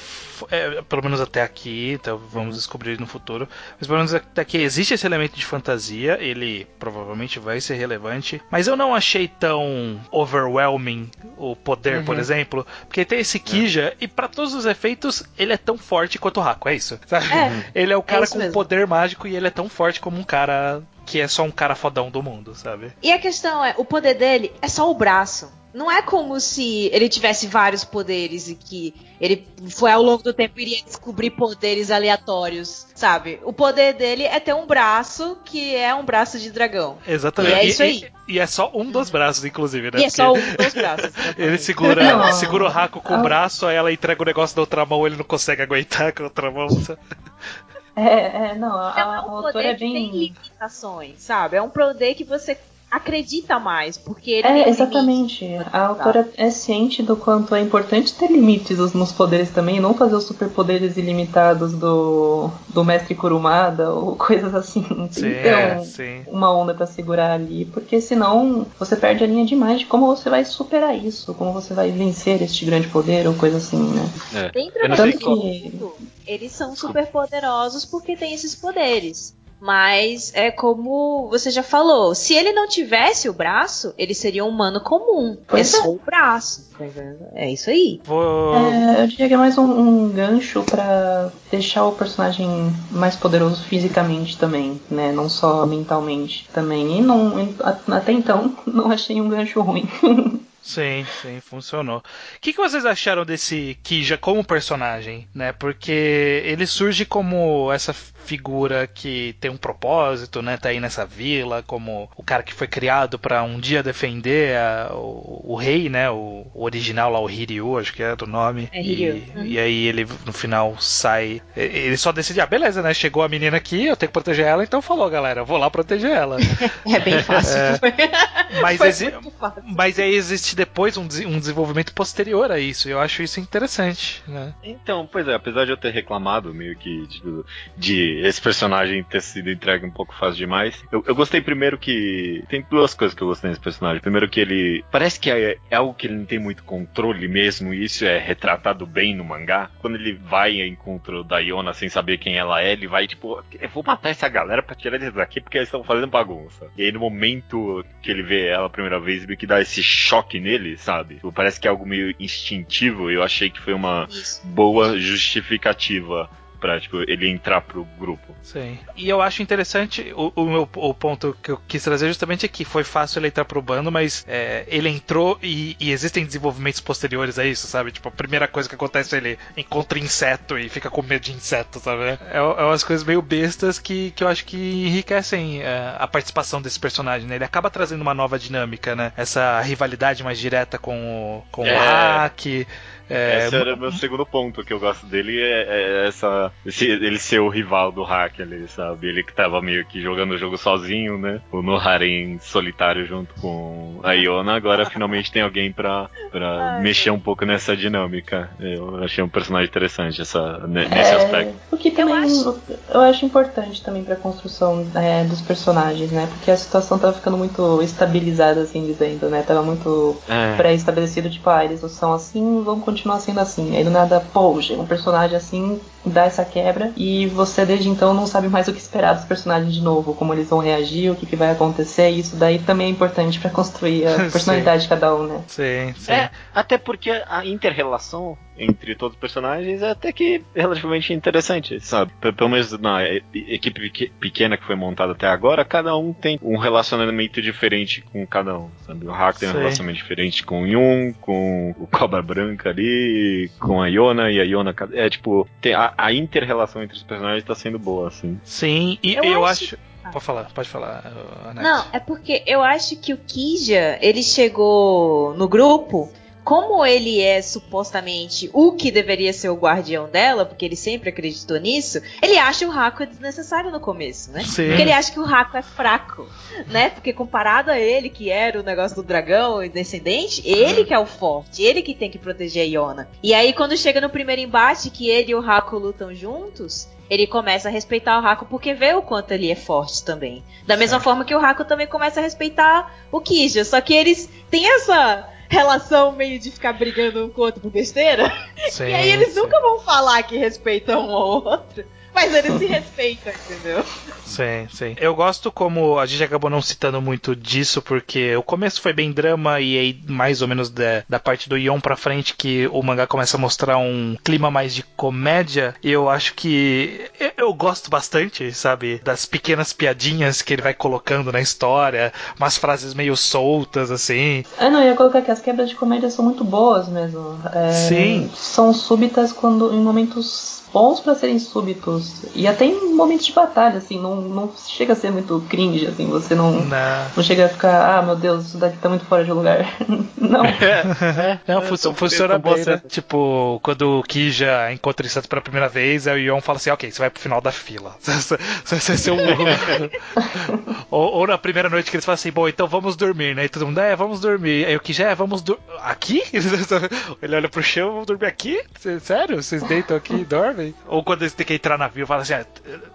é, pelo menos até aqui, então vamos descobrir no futuro. Mas pelo menos até aqui existe esse elemento de fantasia, ele provavelmente vai ser relevante. Mas eu não achei tão overwhelming o poder, uhum. por exemplo, porque tem esse Kija é. e para todos os efeitos ele é tão forte quanto o Raku, é isso? É, ele é o cara é com mesmo. poder mágico e ele é tão forte como um cara que é só um cara fodão do mundo, sabe? E a questão é, o poder dele é só o braço. Não é como se ele tivesse vários poderes e que ele foi ao longo do tempo iria descobrir poderes aleatórios, sabe? O poder dele é ter um braço que é um braço de dragão. Exatamente. E é isso aí. E, e é só um dos braços, inclusive, né? E é só um dos braços. ele segura, segura o Raco com o braço, aí ela entrega o negócio da outra mão, ele não consegue aguentar com a outra mão. É, é, não, a, então, é um autora é bem. Tem limitações, sabe? É um poder que você acredita mais, porque ele é exatamente. A autora é ciente do quanto é importante ter limites nos poderes também, não fazer os superpoderes ilimitados do, do mestre Kurumada ou [LAUGHS] coisas assim. Sim, então, sim. uma onda para segurar ali, porque senão você perde a linha demais de como você vai superar isso, como você vai vencer este grande poder ou coisa assim, né? É. Dentro do que... eles são super poderosos porque têm esses poderes. Mas é como você já falou, se ele não tivesse o braço, ele seria um humano comum. Pois é só o braço. É isso aí. Vou... É, eu diria que é mais um, um gancho para deixar o personagem mais poderoso fisicamente também, né? Não só mentalmente também. E não, até então [LAUGHS] não achei um gancho ruim. [LAUGHS] Sim, sim, funcionou. O que, que vocês acharam desse Kija como personagem, né? Porque ele surge como essa figura que tem um propósito, né? Tá aí nessa vila, como o cara que foi criado para um dia defender a, o, o, rei, né? O, o, original lá, o Hiryu, acho que é do nome. É Hiryu. E, uhum. e aí ele no final sai. Ele só decide, ah, beleza, né? Chegou a menina aqui, eu tenho que proteger ela, então falou, galera, vou lá proteger ela. [LAUGHS] é bem fácil. É, [LAUGHS] mas, exi fácil. mas aí existe depois um, um desenvolvimento posterior a isso. E eu acho isso interessante, né? Então, pois é, apesar de eu ter reclamado meio que de, de esse personagem ter sido entregue um pouco fácil demais, eu, eu, gostei primeiro que. Tem duas coisas que eu gostei desse personagem. Primeiro que ele. Parece que é, é algo que ele não tem muito controle mesmo, e isso é retratado bem no mangá. Quando ele vai ao encontro da Iona sem saber quem ela é, ele vai tipo, eu vou matar essa galera pra tirar eles daqui porque eles estão fazendo bagunça. E aí no momento que ele vê ela a primeira vez, meio que dá esse choque nele, sabe? Tipo, parece que é algo meio instintivo. Eu achei que foi uma Isso. boa justificativa pra, tipo, ele entrar pro grupo. Sim. E eu acho interessante, o, o, meu, o ponto que eu quis trazer justamente é que foi fácil ele entrar pro bando, mas é, ele entrou e, e, existem desenvolvimentos posteriores a isso, sabe? Tipo, a primeira coisa que acontece é ele encontra inseto e fica com medo de inseto, sabe? É, é umas coisas meio bestas que, que eu acho que enriquecem é, a participação desse personagem, né? Ele acaba trazendo uma nova dinâmica, né? Essa rivalidade mais direta com o, com é. o hack. É, Esse era o meu segundo ponto que eu gosto dele, é, é essa. Esse, ele ser o rival do hack ali, sabe? Ele que tava meio que jogando o jogo sozinho, né? O Noharen solitário junto com a Iona, agora finalmente tem alguém pra, pra Ai, mexer um pouco nessa dinâmica. Eu achei um personagem interessante essa, nesse é, aspecto. O que também eu acho, eu acho importante também pra construção é, dos personagens, né? Porque a situação tava ficando muito estabilizada, assim dizendo, né? Tava muito é. pré-estabelecido, tipo, ah, eles são assim, vão continuar sendo assim. Aí do nada, pô, um personagem assim, dá essa quebra e você desde então não sabe mais o que esperar dos personagens de novo, como eles vão reagir, o que, que vai acontecer. E isso daí também é importante para construir a [LAUGHS] personalidade de cada um, né? Sim, sim. É, até porque a inter-relação entre todos os personagens é até que relativamente interessante, sabe? Pelo menos na equipe pequena que foi montada até agora, cada um tem um relacionamento diferente com cada um, sabe? O Hack tem um relacionamento diferente com o Yun, com o Cobra Branca ali, com a Iona, e a Iona... É, tipo, tem a, a inter-relação entre os personagens tá sendo boa, assim. Sim, e eu, eu acho... acho... Pode falar, pode falar, Anete. Não, é porque eu acho que o Kija, ele chegou no grupo como ele é supostamente o que deveria ser o guardião dela, porque ele sempre acreditou nisso, ele acha o Raco desnecessário no começo, né? Sim. Porque ele acha que o Raco é fraco, né? Porque comparado a ele, que era o negócio do dragão e descendente, ele que é o forte, ele que tem que proteger a Iona. E aí, quando chega no primeiro embate, que ele e o Raco lutam juntos, ele começa a respeitar o Raco porque vê o quanto ele é forte também. Da mesma forma que o Raco também começa a respeitar o Kija. Só que eles têm essa relação meio de ficar brigando um com o outro por besteira. Sim, e aí eles sim. nunca vão falar que respeitam um ao outro. Mas eles se respeitam, entendeu? Sim, sim. Eu gosto como a gente acabou não citando muito disso, porque o começo foi bem drama e aí mais ou menos da, da parte do Ion pra frente que o mangá começa a mostrar um clima mais de comédia. E eu acho que eu, eu gosto bastante, sabe? Das pequenas piadinhas que ele vai colocando na história, umas frases meio soltas, assim. É, não, eu ia colocar que as quebras de comédia são muito boas mesmo. É, sim. São súbitas quando em momentos bons para serem súbitos. E até em momentos de batalha, assim, não, não chega a ser muito cringe, assim, você não, não, não chega a ficar, ah, meu Deus, isso daqui tá muito fora de lugar. [LAUGHS] não. É, é, não, funciona, funciona bem, né? Tipo, quando o Kija encontra o Sato pela primeira vez, aí o Yon fala assim, ok, você vai pro final da fila. [LAUGHS] Você vai ser um... ou, ou, na primeira noite que eles falam assim, bom, então vamos dormir, né? E todo mundo, é, vamos dormir. Aí o Kija, é, vamos dormir. Aqui? [LAUGHS] Ele olha pro chão, vamos dormir aqui? Sério? Vocês deitam aqui e dormem? Ou quando eles têm que entrar na vila, fala assim: ah,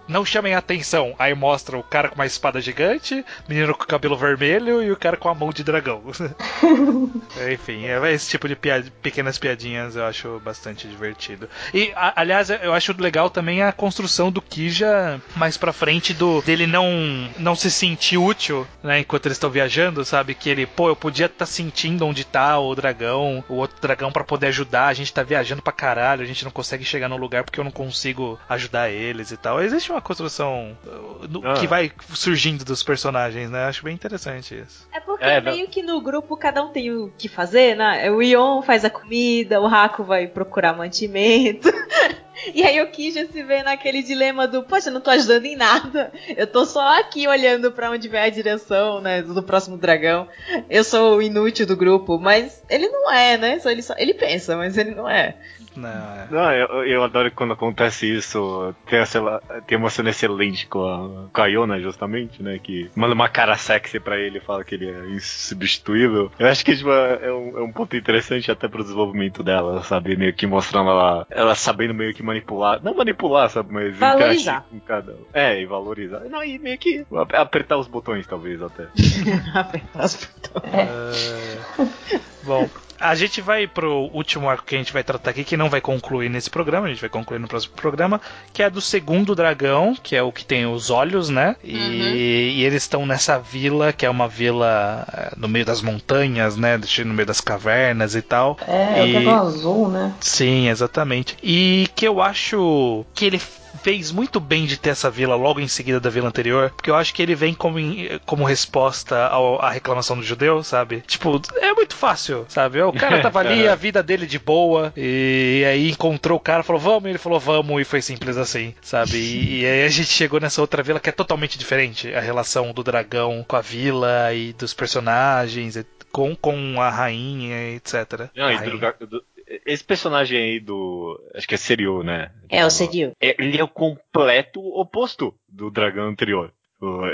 não chamem atenção. Aí mostra o cara com uma espada gigante, menino com cabelo vermelho e o cara com a mão de dragão. [LAUGHS] Enfim, é esse tipo de piad pequenas piadinhas eu acho bastante divertido. E, a, aliás, eu acho legal também a construção do Kija mais pra frente do dele não, não se sentir útil, né, enquanto eles estão viajando, sabe? Que ele, pô, eu podia estar tá sentindo onde tá o dragão, o outro dragão para poder ajudar, a gente tá viajando pra caralho, a gente não consegue chegar no lugar porque eu não consigo ajudar eles e tal. Existe uma construção uh, ah. que vai surgindo dos personagens, né? Acho bem interessante isso. É porque é, meio não... que no grupo cada um tem o que fazer, né? O Ion faz a comida, o Raku vai procurar mantimento. [LAUGHS] E aí o Kija se vê naquele dilema do, poxa, não tô ajudando em nada. Eu tô só aqui olhando para onde vai a direção, né, do próximo dragão. Eu sou o inútil do grupo, mas ele não é, né? Só ele, só, ele pensa, mas ele não é. Não, é. não eu, eu adoro quando acontece isso. Tem, essa, tem uma cena excelente com a, com a Iona, justamente, né? Que manda uma cara sexy pra ele e fala que ele é insubstituível. Eu acho que tipo, é, um, é um ponto interessante até pro desenvolvimento dela, sabe? Meio que mostrando ela, ela sabendo meio que manipular. Não manipular, sabe? Mas valorizar. com cada É, e valorizar. Não, e meio que apertar os botões, talvez, até. [LAUGHS] apertar os botões. É... [LAUGHS] Bom, a gente vai pro último arco que a gente vai tratar aqui, que não vai concluir nesse programa, a gente vai concluir no próximo programa, que é do segundo dragão, que é o que tem os olhos, né? E, uhum. e eles estão nessa vila, que é uma vila eh, no meio das montanhas, né? No meio das cavernas e tal. É, e... é o dragão azul, né? Sim, exatamente. E que eu acho que ele fez muito bem de ter essa vila logo em seguida da vila anterior, porque eu acho que ele vem como, como resposta ao, à reclamação do judeu, sabe? Tipo, é muito fácil, sabe? O cara tava ali, [LAUGHS] a vida dele de boa, e aí encontrou o cara, falou, vamos, e ele falou, vamos, e foi simples assim, sabe? E, e aí a gente chegou nessa outra vila que é totalmente diferente, a relação do dragão com a vila e dos personagens, com, com a rainha, etc. Não, a e rainha. Do, esse personagem aí do. Acho que é Serio, né? É, o Serio. É, ele é o completo oposto do dragão anterior.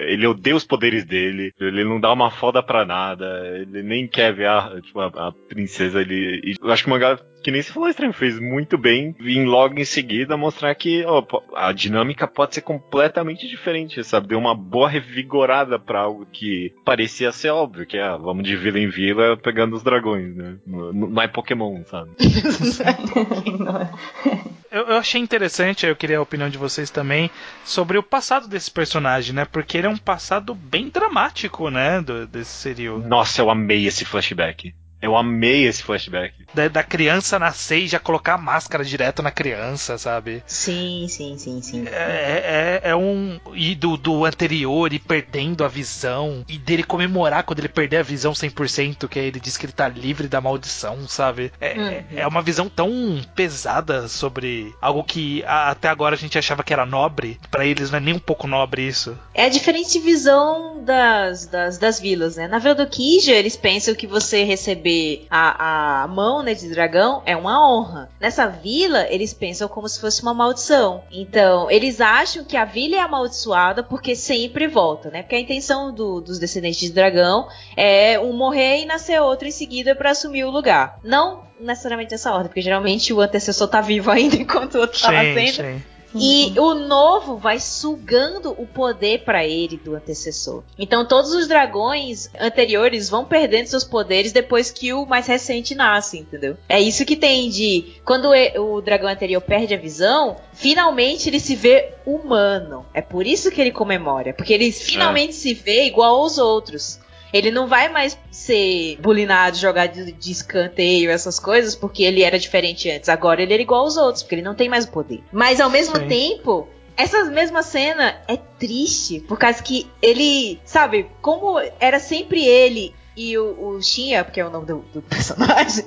Ele odeia os poderes dele, ele não dá uma foda pra nada, ele nem quer ver a, tipo, a, a princesa. Ele, eu acho que o mangá que nem se falou estranho, fez muito bem em logo em seguida mostrar que ó, a dinâmica pode ser completamente diferente, sabe? Deu uma boa revigorada para algo que parecia ser óbvio, que é ah, vamos de vila em vila pegando os dragões, né? Não, não é Pokémon, sabe? [LAUGHS] eu, eu, achei interessante, eu queria a opinião de vocês também, sobre o passado desse personagem, né? Porque ele é um passado bem dramático, né? Do, desse serial. Nossa, eu amei esse flashback. Eu amei esse flashback. Da, da, criança nascer e já colocar a máscara direto na criança, sabe? Sim, sim, sim, sim. É, é, é um. E do, do anterior, e perdendo a visão. E dele comemorar quando ele perder a visão 100%, que aí ele diz que ele tá livre da maldição, sabe? É, uhum. é uma visão tão pesada sobre algo que até agora a gente achava que era nobre. para eles não é nem um pouco nobre isso. É a diferente visão das, das, das vilas, né? Na Vila do Kija, eles pensam que você recebeu receber a, a mão né, de dragão é uma honra. Nessa vila, eles pensam como se fosse uma maldição. Então, eles acham que a vila é amaldiçoada porque sempre volta, né? Porque a intenção do, dos descendentes de dragão é um morrer e nascer outro em seguida para assumir o lugar. Não necessariamente essa ordem, porque geralmente o antecessor tá vivo [LAUGHS] ainda enquanto o outro tá nascendo. Sim. E uhum. o novo vai sugando o poder para ele do antecessor. Então todos os dragões anteriores vão perdendo seus poderes depois que o mais recente nasce, entendeu? É isso que tem de quando o dragão anterior perde a visão, finalmente ele se vê humano. É por isso que ele comemora, porque ele finalmente é. se vê igual aos outros. Ele não vai mais ser bulinado, jogado de, de escanteio, essas coisas, porque ele era diferente antes. Agora ele era igual aos outros, porque ele não tem mais o poder. Mas ao mesmo Sim. tempo, essa mesma cena é triste, por causa que ele, sabe, como era sempre ele e o, o porque é o nome do, do [LAUGHS] personagem,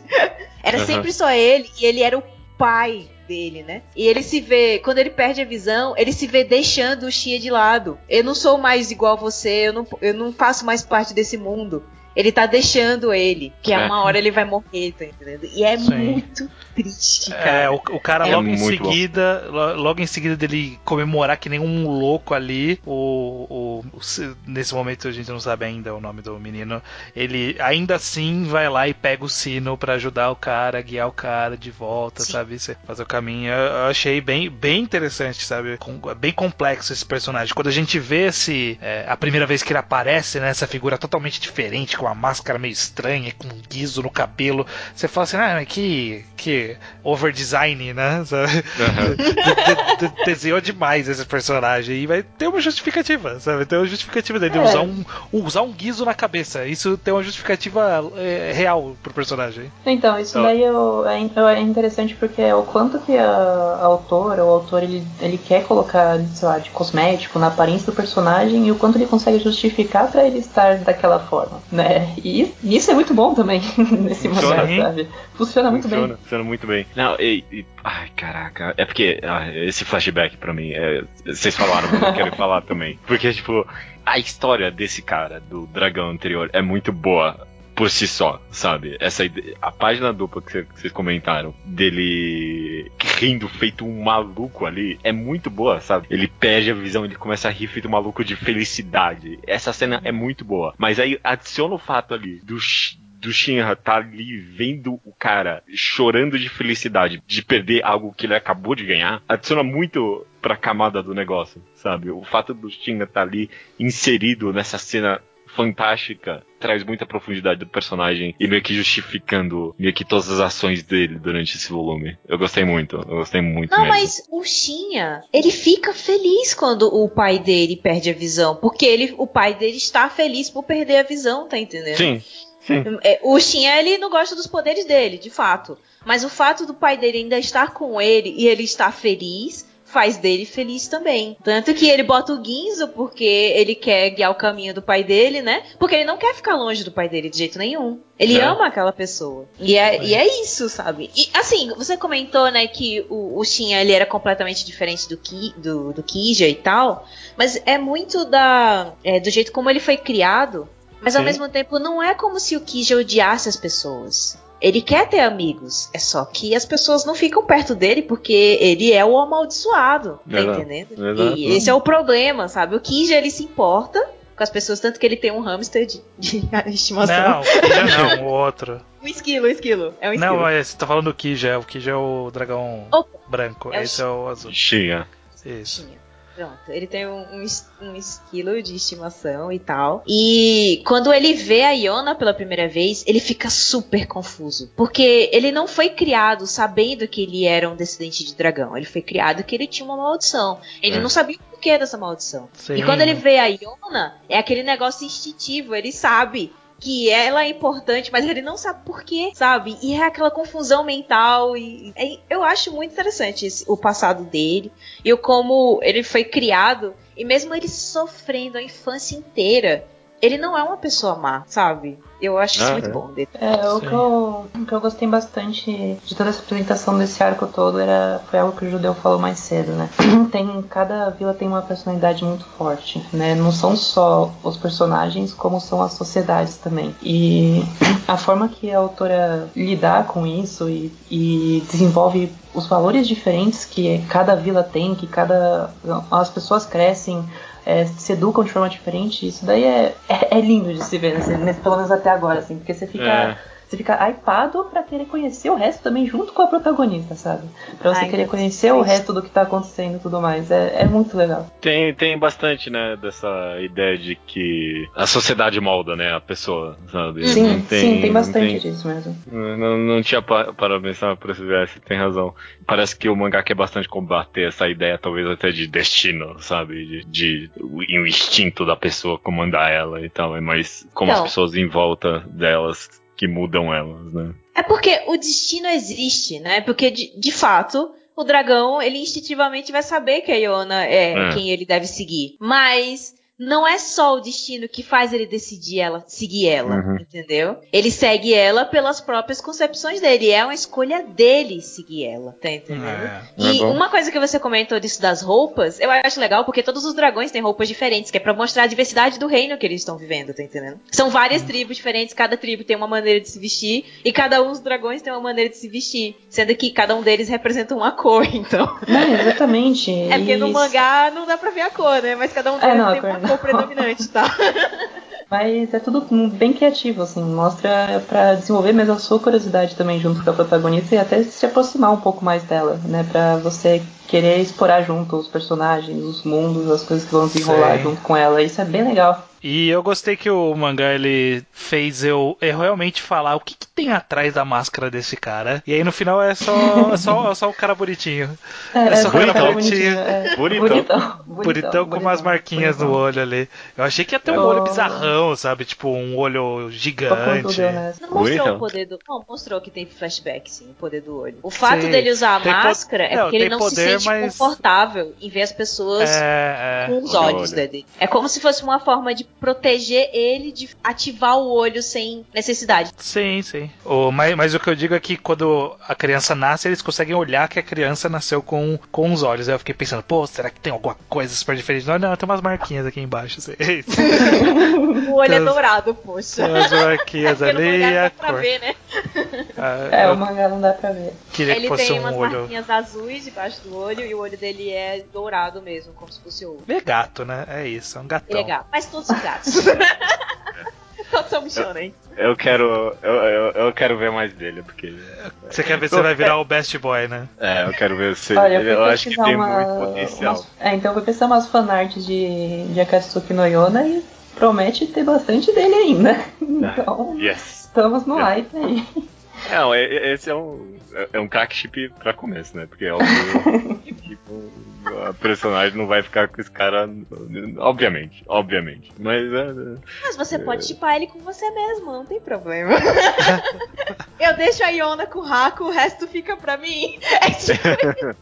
era uhum. sempre só ele e ele era o pai dele, né? E ele se vê, quando ele perde a visão, ele se vê deixando o Xia de lado. Eu não sou mais igual a você, eu não, eu não faço mais parte desse mundo. Ele tá deixando ele, que é. uma hora ele vai morrer, tá entendendo? E é Sim. muito triste, é, cara. É, o, o cara é logo em seguida, bom. logo em seguida dele comemorar que nem um louco ali, o, o, o, nesse momento a gente não sabe ainda o nome do menino, ele ainda assim vai lá e pega o sino para ajudar o cara, guiar o cara de volta, Sim. sabe? Fazer o caminho. Eu, eu, achei bem, bem interessante, sabe? Com, bem complexo esse personagem. Quando a gente vê esse, é, a primeira vez que ele aparece, né, essa figura totalmente diferente, com uma máscara meio estranha, com um guiso no cabelo. Você fala assim, ah, que, que over design, né? [LAUGHS] Uhum. [LAUGHS] de, de, desenhou demais esse personagem. E vai ter uma justificativa, sabe? Tem uma justificativa dele é. usar, um, usar um guiso na cabeça. Isso tem uma justificativa é, real pro personagem. Então, isso então, daí eu, é, é, interessante porque é o quanto que a, a autora, o autor, ele, ele quer colocar, sei lá, de cosmético na aparência do personagem e o quanto ele consegue justificar para ele estar daquela forma, né? E isso é muito bom também [LAUGHS] nesse mangá, sabe? Funciona muito funciona, bem. Funciona muito bem. Não, e, e ai, caraca, é porque ah, esse flashback pra mim, é, vocês falaram, mas eu quero falar também. Porque, tipo, a história desse cara, do dragão anterior, é muito boa por si só, sabe? Essa a página dupla que vocês comentaram dele rindo feito um maluco ali é muito boa, sabe? Ele perde a visão, ele começa a rir feito um maluco de felicidade. Essa cena é muito boa. Mas aí adiciona o fato ali do do Shinra tá ali vendo o cara chorando de felicidade de perder algo que ele acabou de ganhar, adiciona muito pra camada do negócio, sabe? O fato do Shinra tá ali inserido nessa cena fantástica, traz muita profundidade do personagem e meio que justificando meio que todas as ações dele durante esse volume. Eu gostei muito, eu gostei muito Não, mesmo. mas o Shinha, ele fica feliz quando o pai dele perde a visão, porque ele, o pai dele está feliz por perder a visão, tá entendendo? Sim. Sim. É, o Shinha, ele não gosta dos poderes dele, de fato. Mas o fato do pai dele ainda estar com ele e ele estar feliz faz dele feliz também. Tanto que ele bota o Guinzo porque ele quer guiar o caminho do pai dele, né? Porque ele não quer ficar longe do pai dele de jeito nenhum. Ele é. ama aquela pessoa. E é, é, e é isso, sabe? E assim, você comentou, né, que o, o Shinha ele era completamente diferente do, Ki, do, do Kija e tal. Mas é muito da, é, do jeito como ele foi criado. Mas Sim. ao mesmo tempo, não é como se o Kija odiasse as pessoas. Ele quer ter amigos. É só que as pessoas não ficam perto dele porque ele é o amaldiçoado. Tá Exato, entendendo? exato. E esse é o problema, sabe? O Kija ele se importa com as pessoas, tanto que ele tem um hamster de, de [LAUGHS] estimação. Não, o Kija não, o outro. Um esquilo, um esquilo. É um esquilo. Não, mas você tá falando do Kija, o Kija é o dragão Opa, branco, É o esse é o azul. Xinha. Isso. Tinha. Pronto, ele tem um, um, es- esquilo de estimação e tal. E quando ele vê a Iona pela primeira vez, ele fica super confuso. Porque ele não foi criado sabendo que ele era um descendente de dragão. Ele foi criado que ele tinha uma maldição. Ele É. não sabia o porquê dessa maldição. Sim. E quando ele vê a Iona, é aquele negócio instintivo. Ele sabe que ela é importante, mas ele não sabe por quê, sabe? E é aquela confusão mental. E é- eu acho muito interessante esse- o passado dele e o como ele foi criado. E mesmo ele sofrendo a infância inteira, ele não é uma pessoa má, sabe? Eu acho isso Ah, muito é. bom dele. É, o que, eu, o que eu gostei bastante de toda essa apresentação desse arco todo era, foi algo que o Judeu falou mais cedo, né? [CLEARS THROAT] Tem, cada vila tem uma personalidade muito forte, né? Não são só os personagens, como são as sociedades também. E [CLEARS THROAT] a forma que a autora lidar com isso e, e desenvolve os valores diferentes que cada vila tem, que cada. as pessoas crescem é, se educam de forma diferente, isso daí é, é, é lindo de se ver, nesse, nesse- pelo menos até agora, assim, porque você fica. Você fica hypado pra querer conhecer o resto também junto com a protagonista, sabe? Pra você Ai, querer conhecer o resto do que tá acontecendo e tudo mais. É, é muito legal. Tem, tem bastante, né, dessa ideia de que a sociedade molda, né, a pessoa, sabe? Sim, Não sim, tem bastante tem- disso mesmo. Não, não tinha pa- para pensar por esse viés, você tem razão. Parece que o mangá quer bastante combater essa ideia, talvez até de destino, sabe? De, de o, o instinto da pessoa comandar ela e tal. É mais como Então. as pessoas em volta delas que mudam elas, né? É porque o destino existe, né? Porque, de, de fato, o dragão, ele instintivamente vai saber que a Iona é, É. quem ele deve seguir. Mas não é só o destino que faz ele decidir ela, seguir ela, Uhum. entendeu? Ele segue ela pelas próprias concepções dele. É uma escolha dele seguir ela, tá entendendo? É. E É uma coisa que você comentou disso das roupas, eu acho legal porque todos os dragões têm roupas diferentes, que é pra mostrar a diversidade do reino que eles estão vivendo, tá entendendo? São várias tribos diferentes, cada tribo tem uma maneira de se vestir, e cada um dos dragões tem uma maneira de se vestir, sendo que cada um deles representa uma cor, [LAUGHS] então. Não, exatamente. É porque no E- mangá não dá pra ver a cor, né? Mas cada um É, deles não, a tem cor uma não. Cor predominante, tá? [LAUGHS] Mas é tudo bem criativo, assim, mostra pra desenvolver mesmo a sua curiosidade também junto com a protagonista e até se aproximar um pouco mais dela, né? Pra você querer explorar junto os personagens, os mundos, as coisas que vão desenrolar Sim. junto com ela. Isso é bem legal. E eu gostei que o mangá ele fez eu, eu realmente falar o que, que tem atrás da máscara desse cara. E aí no final é só, é só, é só o cara bonitinho. É só cara cara bonitinho. é. Bonitão. bonitão. Bonitão com umas marquinhas no olho ali. Eu achei que ia ter um Oh. olho bizarrão, sabe? Tipo um olho gigante. né? Não mostrou Bonitão. o poder do. Não, mostrou que tem flashback, sim, o poder do olho. O fato Sim. dele usar a Tem po- máscara é Não, porque ele tem não poder, se sente mas- confortável em ver as pessoas É, é. com os olhos dele. É como se fosse uma forma de proteger ele de ativar o olho sem necessidade. Sim, sim. O, mas, mas o que eu digo é que quando a criança nasce, eles conseguem olhar que a criança nasceu com, com os olhos. Aí eu fiquei pensando, pô, será que tem alguma coisa super diferente? Não, não, tem umas marquinhas aqui embaixo. Assim. [LAUGHS] O olho é Então, dourado, poxa. Tem umas marquinhas no ali e a dá pra cor. ver, né? Ah, É, o mangá não dá pra ver. queria que Ele fosse tem um umas olho. marquinhas azuis debaixo do olho e o olho dele é dourado mesmo, como se fosse ouro. Ele é gato, né? É isso, é um gatão. Legal. Mas todos gatos. [LAUGHS] bichonentes. Eu quero. Eu, eu, eu quero ver mais dele, porque. Você quer ver se vai virar o best boy, né? [LAUGHS] É, eu quero ver se. Olha, eu eu acho que tem uma, muito potencial. umas- é, então eu fui pesquisar umas fanarts de, de Akatsuki no Yona e promete ter bastante dele ainda. [LAUGHS] Então, Yes! estamos no Yeah. hype aí. Não, é- é- esse é um. é- É um crack chip pra começo, né? Porque óbvio, tipo, a personagem não vai ficar com esse cara. Obviamente, obviamente. Mas é. Mas você pode chipar ele com você mesmo, não tem problema. [LAUGHS] Eu deixo a Iona com o Haku, o resto fica pra mim. É tipo [LAUGHS]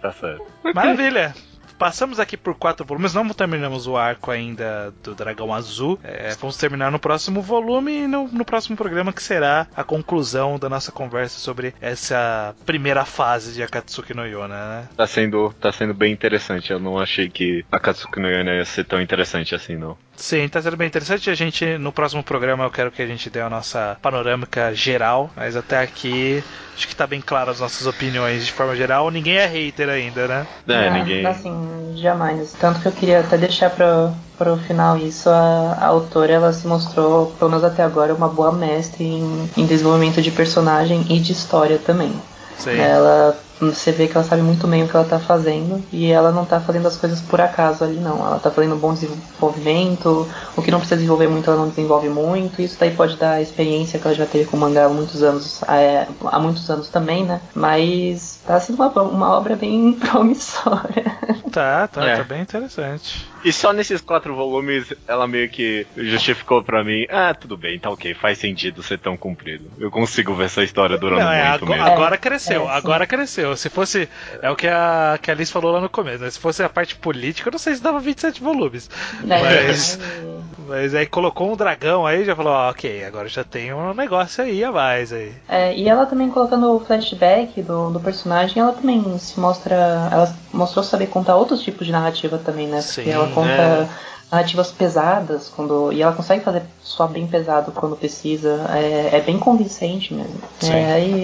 Tá certo. Maravilha! Passamos aqui por quatro volumes, não terminamos o arco ainda do Dragão Azul. É, vamos terminar no próximo volume e no, no próximo programa que será a conclusão da nossa conversa sobre essa primeira fase de Akatsuki no Yona, né? Tá sendo, tá sendo bem interessante. Eu não achei que a Katsuki no Yona ia ser tão interessante assim, não. Sim, tá sendo bem interessante. A gente, no próximo programa, eu quero que a gente dê a nossa panorâmica geral, mas até aqui acho que tá bem claro as nossas opiniões de forma geral. Ninguém é hater ainda, né? É, Ah, ninguém. Assim, jamais. Tanto que eu queria até deixar pro, pro final isso. A, a autora, ela se mostrou, pelo menos até agora, uma boa mestre em, em desenvolvimento de personagem e de história também. Sim. Ela, você vê que ela sabe muito bem o que ela tá fazendo e ela não tá fazendo as coisas por acaso ali, não. Ela tá fazendo um bom desenvolvimento, o que não precisa desenvolver muito, ela não desenvolve muito. Isso daí pode dar a experiência que ela já teve com o mangá há muitos anos, é, há muitos anos também, né? Mas tá sendo uma, uma obra bem [LAUGHS] promissora. Tá, tá, É. tá bem interessante. E só nesses quatro volumes ela meio que justificou pra mim: ah, tudo bem, tá ok, faz sentido ser tão comprido. Eu consigo ver essa história durando Não, é, muito agora, mesmo. agora cresceu, É, agora cresceu. Se fosse. É o que a, que a Liz falou lá no começo, né? Se fosse a parte política, eu não sei se dava 27 volumes. Né? Mas- Aí- Mas aí colocou um dragão aí já falou, ó, ok, agora já tem um negócio aí a mais aí. É, e ela também colocando o flashback do, do personagem, ela também se mostra. Ela mostrou saber contar outros tipos de narrativa também, né? Porque Sim, ela conta é. Narrativas pesadas quando. E ela consegue fazer só bem pesado quando precisa. É, é bem convincente mesmo. Sim. É, aí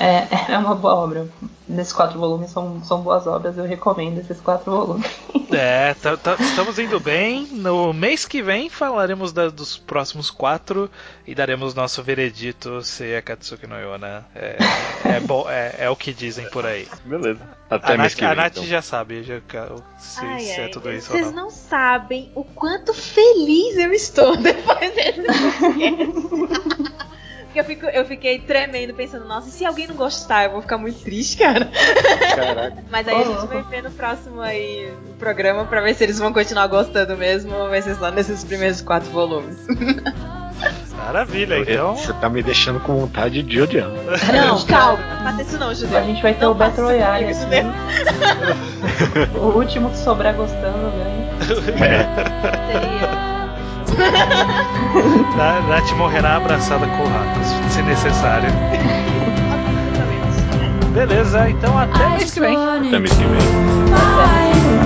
é, é uma boa obra. Nesses quatro volumes são, são boas obras, eu recomendo esses quatro volumes. [LAUGHS] É, tá- tá- estamos indo bem. No mês que vem falaremos da- dos próximos quatro e daremos nosso veredito se a Katsuki no Yona é, é, bom, é, é o que dizem por aí. Beleza. Até A mês Nath, que a vem. Nath então. já sabe já, se, Ai, se é ai, tudo isso ou Vocês não. não sabem o quanto feliz eu estou [LAUGHS] depois desse [LAUGHS] podcast. Porque eu, fico, eu fiquei tremendo, pensando, nossa, e se alguém não gostar, eu vou ficar muito triste, cara. Caraca. [LAUGHS] Mas aí a gente vai ver no próximo aí programa pra ver se eles vão continuar gostando mesmo ou vai ser só nesses primeiros quatro volumes. [LAUGHS] Maravilha, então. Você tá me deixando com vontade de odiar. Não, calma, não faça isso não, Judeu. A gente vai ter Não o Battle isso Royale. [LAUGHS] O último que sobrar gostando ganha. Seria- [LAUGHS] Na- Nath morrerá abraçada com o Rakos, se necessário. Beleza, então até mês que vem. Até mês que vem. Bye.